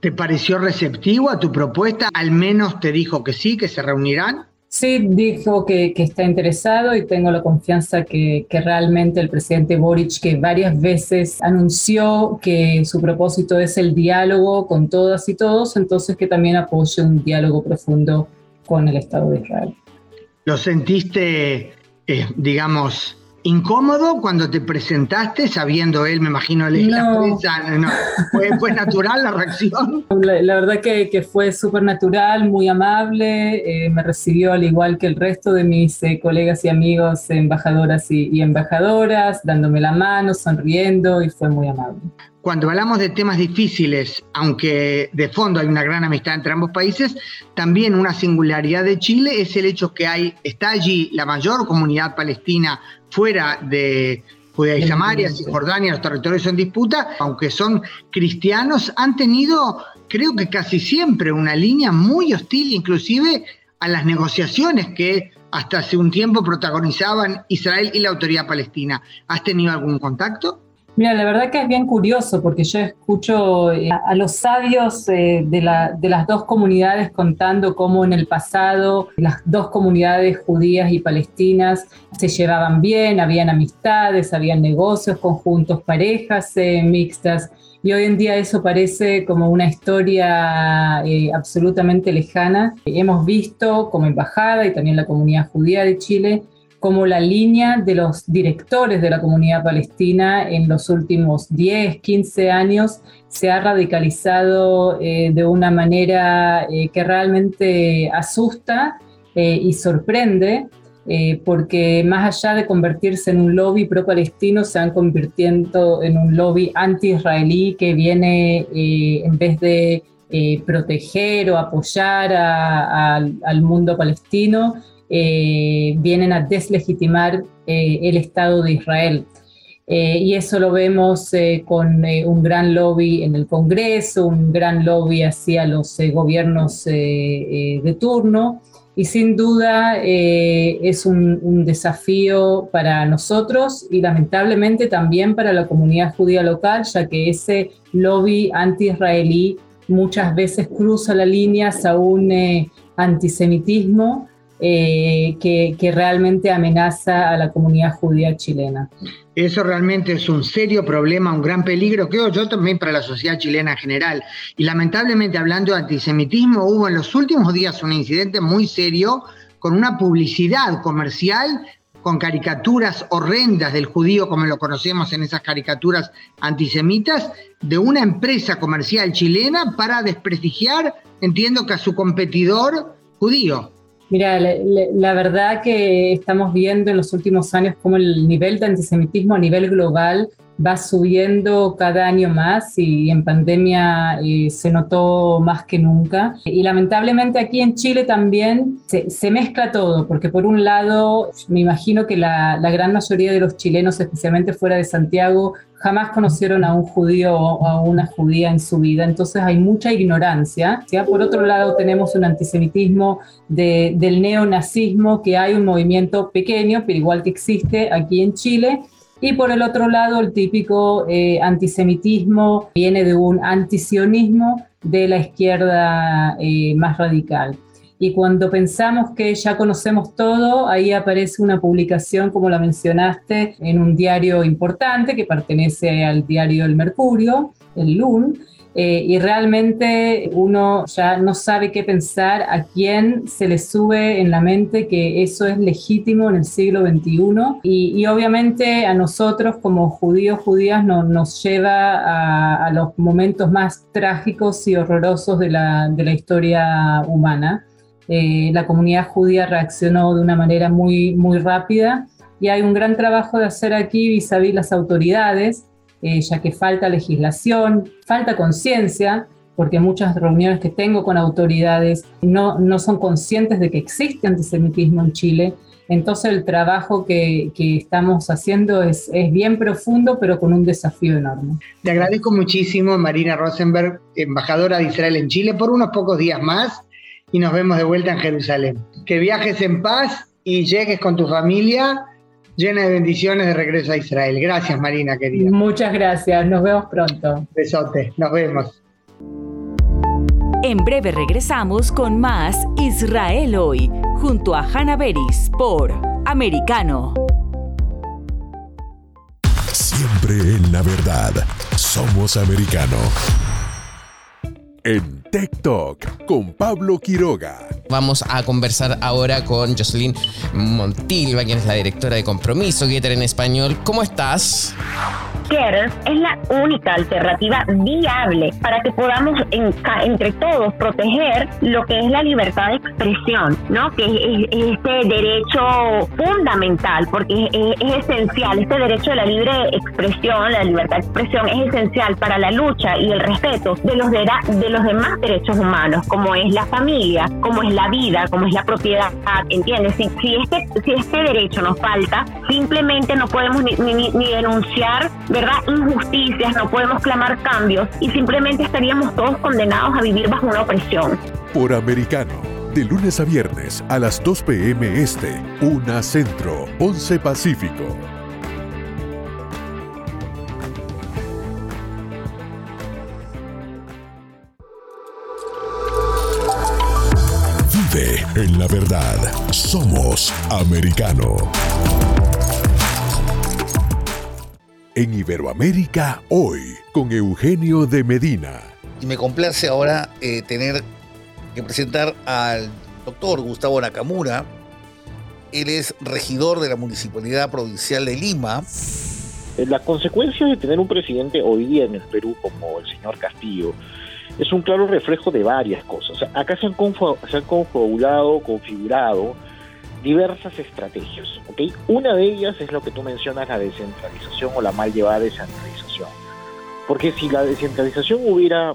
¿Te pareció receptivo a tu propuesta? ¿Al menos te dijo que sí, que se reunirán? Sí, dijo que, está interesado y tengo la confianza que, realmente el presidente Boric, que varias veces anunció que su propósito es el diálogo con todas y todos, entonces que también apoye un diálogo profundo con el Estado de Israel. ¿Lo sentiste, eh, digamos, incómodo cuando te presentaste, sabiendo él, me imagino, él la prensa, no, ¿Fue, natural la reacción? La, verdad que, que fue súper natural, muy amable, eh, me recibió al igual que el resto de mis eh, colegas y amigos, embajadoras y, y embajadoras, dándome la mano, sonriendo y fue muy amable. Cuando hablamos de temas difíciles, aunque de fondo hay una gran amistad entre ambos países, también una singularidad de Chile es el hecho que hay, está allí la mayor comunidad palestina fuera de Judea y Samaria, Cisjordania, los territorios en disputa, aunque son cristianos, han tenido, creo que casi siempre, una línea muy hostil, inclusive a las negociaciones que hasta hace un tiempo protagonizaban Israel y la autoridad palestina. ¿Has tenido algún contacto? Mira, la verdad que es bien curioso porque yo escucho eh, a, los sabios eh, de, las dos comunidades contando cómo en el pasado las dos comunidades judías y palestinas se llevaban bien, habían amistades, habían negocios conjuntos, parejas eh, mixtas. Y hoy en día eso parece como una historia absolutamente lejana. Hemos visto como embajada y también la comunidad judía de Chile como la línea de los directores de la comunidad palestina en los últimos 10, 15 años se ha radicalizado eh, de una manera eh, que realmente asusta eh, y sorprende, porque más allá de convertirse en un lobby pro-palestino, se han convirtiendo en un lobby anti-israelí que viene en vez de proteger o apoyar al mundo palestino, eh, vienen a deslegitimar eh, el Estado de Israel. Eh, y eso lo vemos con un gran lobby en el Congreso, un gran lobby hacia los gobiernos de turno. y sin duda eh, es un, desafío para nosotros y lamentablemente también para la comunidad judía local, ya que ese lobby anti-israelí muchas veces cruza la línea hacia un eh, antisemitismo eh, que, que, realmente amenaza a la comunidad judía chilena. Eso realmente es un serio problema, un gran peligro, creo yo también para la sociedad chilena en general. Y lamentablemente hablando de antisemitismo, hubo en los últimos días un incidente muy serio con una publicidad comercial con caricaturas horrendas del judío, como lo conocemos en esas caricaturas antisemitas, de una empresa comercial chilena para desprestigiar, entiendo que a su competidor judío. Mira, la, verdad que estamos viendo en los últimos años cómo el nivel de antisemitismo a nivel global va subiendo cada año más y en pandemia eh, se notó más que nunca. Y lamentablemente aquí en Chile también se, mezcla todo, porque por un lado me imagino que la, gran mayoría de los chilenos, especialmente fuera de Santiago, jamás conocieron a un judío o a una judía en su vida, entonces hay mucha ignorancia. Por otro lado, tenemos un antisemitismo del neonazismo, que hay un movimiento pequeño, pero igual que existe aquí en Chile. Y por el otro lado, el típico eh, antisemitismo viene de un antisionismo de la izquierda eh, más radical. Y cuando pensamos que ya conocemos todo, ahí aparece una publicación, como la mencionaste, en un diario importante que pertenece al diario El Mercurio, el LUN, eh, y realmente uno ya no sabe qué pensar, a quién se le sube en la mente que eso es legítimo en el siglo XXI y, obviamente a nosotros como judíos, judías nos lleva a, los momentos más trágicos y horrorosos de la, de la historia humana. Eh, la comunidad judía reaccionó de una manera muy, muy rápida. Y hay un gran trabajo de hacer aquí vis a vis las autoridades, eh, ya que falta legislación, falta conciencia, porque muchas reuniones que tengo con autoridades no, no son conscientes de que existe antisemitismo en Chile. Entonces el trabajo que, que estamos haciendo es, es, bien profundo, pero con un desafío enorme. Te agradezco muchísimo, Marina Rosenberg, embajadora de Israel en Chile, por unos pocos días más y nos vemos de vuelta en Jerusalén. Que viajes en paz y llegues con tu familia llena de bendiciones de regreso a Israel. Gracias, Marina, querida. Muchas gracias. Nos vemos pronto. Besote. Nos vemos. En breve regresamos con más Israel hoy, junto a Hannah Beris por Americano. Siempre en la verdad. Somos americano en TikTok con Pablo Quiroga. Vamos a conversar ahora con Jocelyn Montilva, quien es la directora de Compromiso Getter en español. ¿Cómo estás? Es la única alternativa viable para que podamos entre todos proteger lo que es la libertad de expresión, ¿no? Que es, este derecho fundamental, porque es, esencial, este derecho de la libre expresión, la libertad de expresión es esencial para la lucha y el respeto de los, de, de los demás derechos humanos, como es la familia, como es la vida, como es la propiedad, ¿entiendes? Si, si, este, si este derecho nos falta, simplemente no podemos ni, ni, ni denunciar ¿verdad? Injusticias, no podemos clamar cambios y simplemente estaríamos todos condenados a vivir bajo una opresión. Por americano, de lunes a viernes a las 2 p.m. Este, 1 Centro, 11 Pacífico. Vive en la verdad. Somos americano. En Iberoamérica hoy con Eugenio de Medina. Y me complace ahora eh, tener que presentar al doctor Gustavo Nakamura. Él es regidor de la Municipalidad Provincial de Lima. Eh, la consecuencia de tener un presidente hoy día en el Perú como el señor Castillo es un claro reflejo de varias cosas. acá se han, se han confabulado, configurado diversas estrategias. ¿okay? Una de ellas es lo que tú mencionas, la descentralización o la mal llevada descentralización. Porque si la descentralización hubiera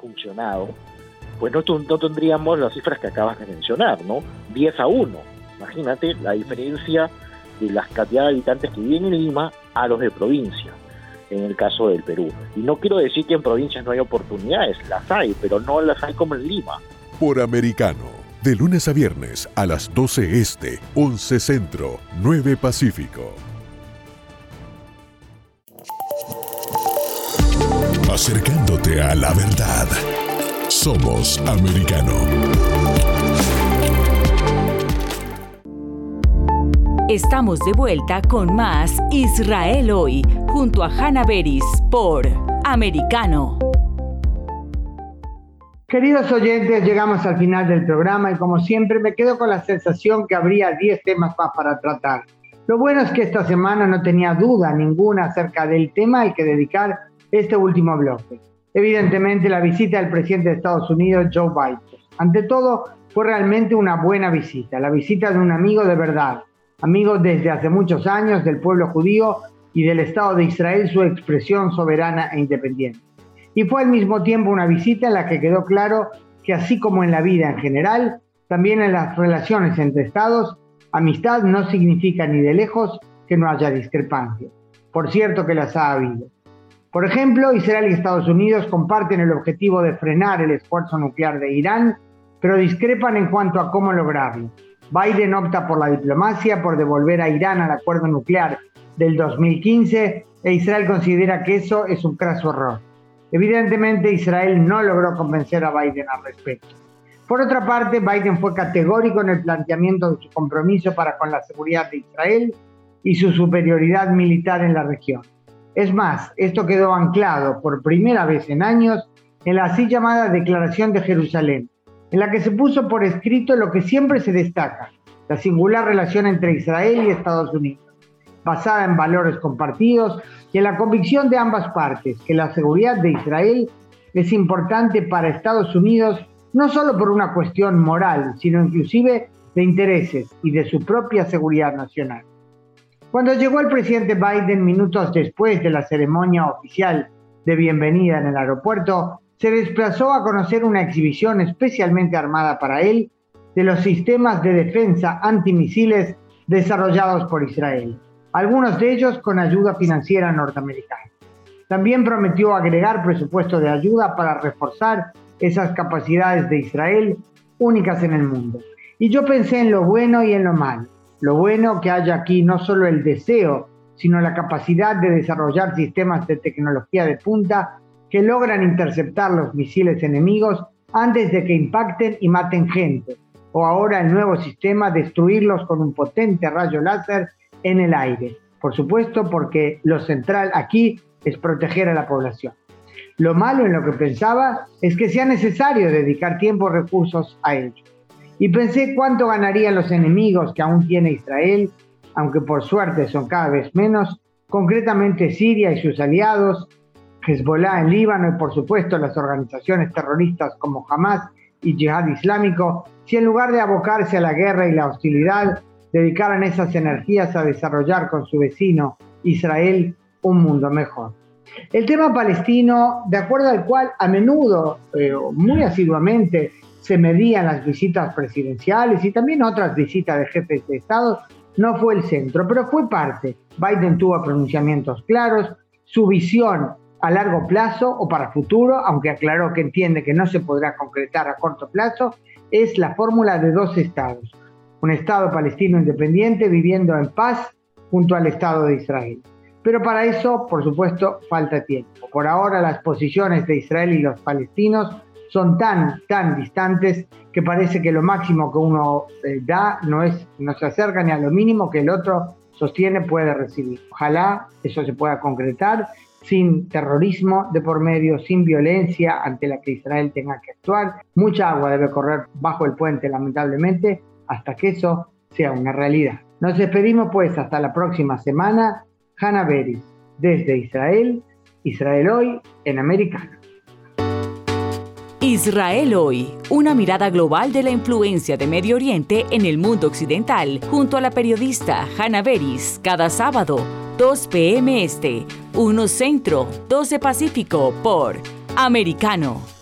funcionado, pues no, no tendríamos las cifras que acabas de mencionar, ¿no? 10 a 1. Imagínate la diferencia de las cantidad de habitantes que viven en Lima a los de provincia, en el caso del Perú. Y no quiero decir que en provincias no hay oportunidades, las hay, pero no las hay como en Lima. Por americano De lunes a viernes a las 12 Este, 11 Centro, 9 Pacífico. Acercándote a la verdad. Somos americano. Estamos de vuelta con más Israel hoy, junto a Hanna Beris por Americano. Queridos oyentes, llegamos al final del programa y como siempre me quedo con la sensación que habría 10 temas más para tratar. Lo bueno es que esta semana no tenía duda ninguna acerca del tema al que dedicar este último bloque. Evidentemente la visita del presidente de Estados Unidos, Joe Biden. Ante todo, fue realmente una buena visita, la visita de un amigo de verdad, amigo desde hace muchos años del pueblo judío y del Estado de Israel, su expresión soberana e independiente y fue al mismo tiempo una visita en la que quedó claro que así como en la vida en general, también en las relaciones entre estados, amistad no significa ni de lejos que no haya discrepancias. Por cierto que las ha habido. Por ejemplo, Israel y Estados Unidos comparten el objetivo de frenar el esfuerzo nuclear de Irán, pero discrepan en cuanto a cómo lograrlo. Biden opta por la diplomacia, por devolver a Irán al acuerdo nuclear del 2015, e Israel considera que eso es un craso error. Evidentemente Israel no logró convencer a Biden al respecto. Por otra parte, Biden fue categórico en el planteamiento de su compromiso para con la seguridad de Israel y su superioridad militar en la región. Es más, esto quedó anclado por primera vez en años en la así llamada Declaración de Jerusalén, en la que se puso por escrito lo que siempre se destaca, la singular relación entre Israel y Estados Unidos, basada en valores compartidos y en la convicción de ambas partes que la seguridad de Israel es importante para Estados Unidos no solo por una cuestión moral, sino inclusive de intereses y de su propia seguridad nacional. Cuando llegó el presidente Biden minutos después de la ceremonia oficial de bienvenida en el aeropuerto, se desplazó a conocer una exhibición especialmente armada para él de los sistemas de defensa antimisiles desarrollados por Israel algunos de ellos con ayuda financiera norteamericana. También prometió agregar presupuesto de ayuda para reforzar esas capacidades de Israel únicas en el mundo. Y yo pensé en lo bueno y en lo malo. Lo bueno que haya aquí no solo el deseo, sino la capacidad de desarrollar sistemas de tecnología de punta que logran interceptar los misiles enemigos antes de que impacten y maten gente. O ahora el nuevo sistema destruirlos con un potente rayo láser en el aire. Por supuesto, porque lo central aquí es proteger a la población. Lo malo en lo que pensaba es que sea necesario dedicar tiempo y recursos a ello. Y pensé cuánto ganarían los enemigos que aún tiene Israel, aunque por suerte son cada vez menos, concretamente Siria y sus aliados, Hezbollah en Líbano y por supuesto las organizaciones terroristas como Hamas y Jihad Islámico, si en lugar de abocarse a la guerra y la hostilidad, dedicaran esas energías a desarrollar con su vecino Israel un mundo mejor. El tema palestino, de acuerdo al cual a menudo, eh, muy asiduamente, se medían las visitas presidenciales y también otras visitas de jefes de Estado, no fue el centro, pero fue parte. Biden tuvo pronunciamientos claros, su visión a largo plazo o para futuro, aunque aclaró que entiende que no se podrá concretar a corto plazo, es la fórmula de dos estados un Estado palestino independiente viviendo en paz junto al Estado de Israel. Pero para eso, por supuesto, falta tiempo. Por ahora las posiciones de Israel y los palestinos son tan, tan distantes que parece que lo máximo que uno eh, da no, es, no se acerca ni a lo mínimo que el otro sostiene puede recibir. Ojalá eso se pueda concretar sin terrorismo de por medio, sin violencia ante la que Israel tenga que actuar. Mucha agua debe correr bajo el puente, lamentablemente, hasta que eso sea una realidad. Nos despedimos pues hasta la próxima semana. Hanna Beris, desde Israel, Israel hoy en Americano. Israel hoy, una mirada global de la influencia de Medio Oriente en el mundo occidental, junto a la periodista Hanna Beris, cada sábado, 2 p.m. Este, 1 Centro, 12 Pacífico, por Americano.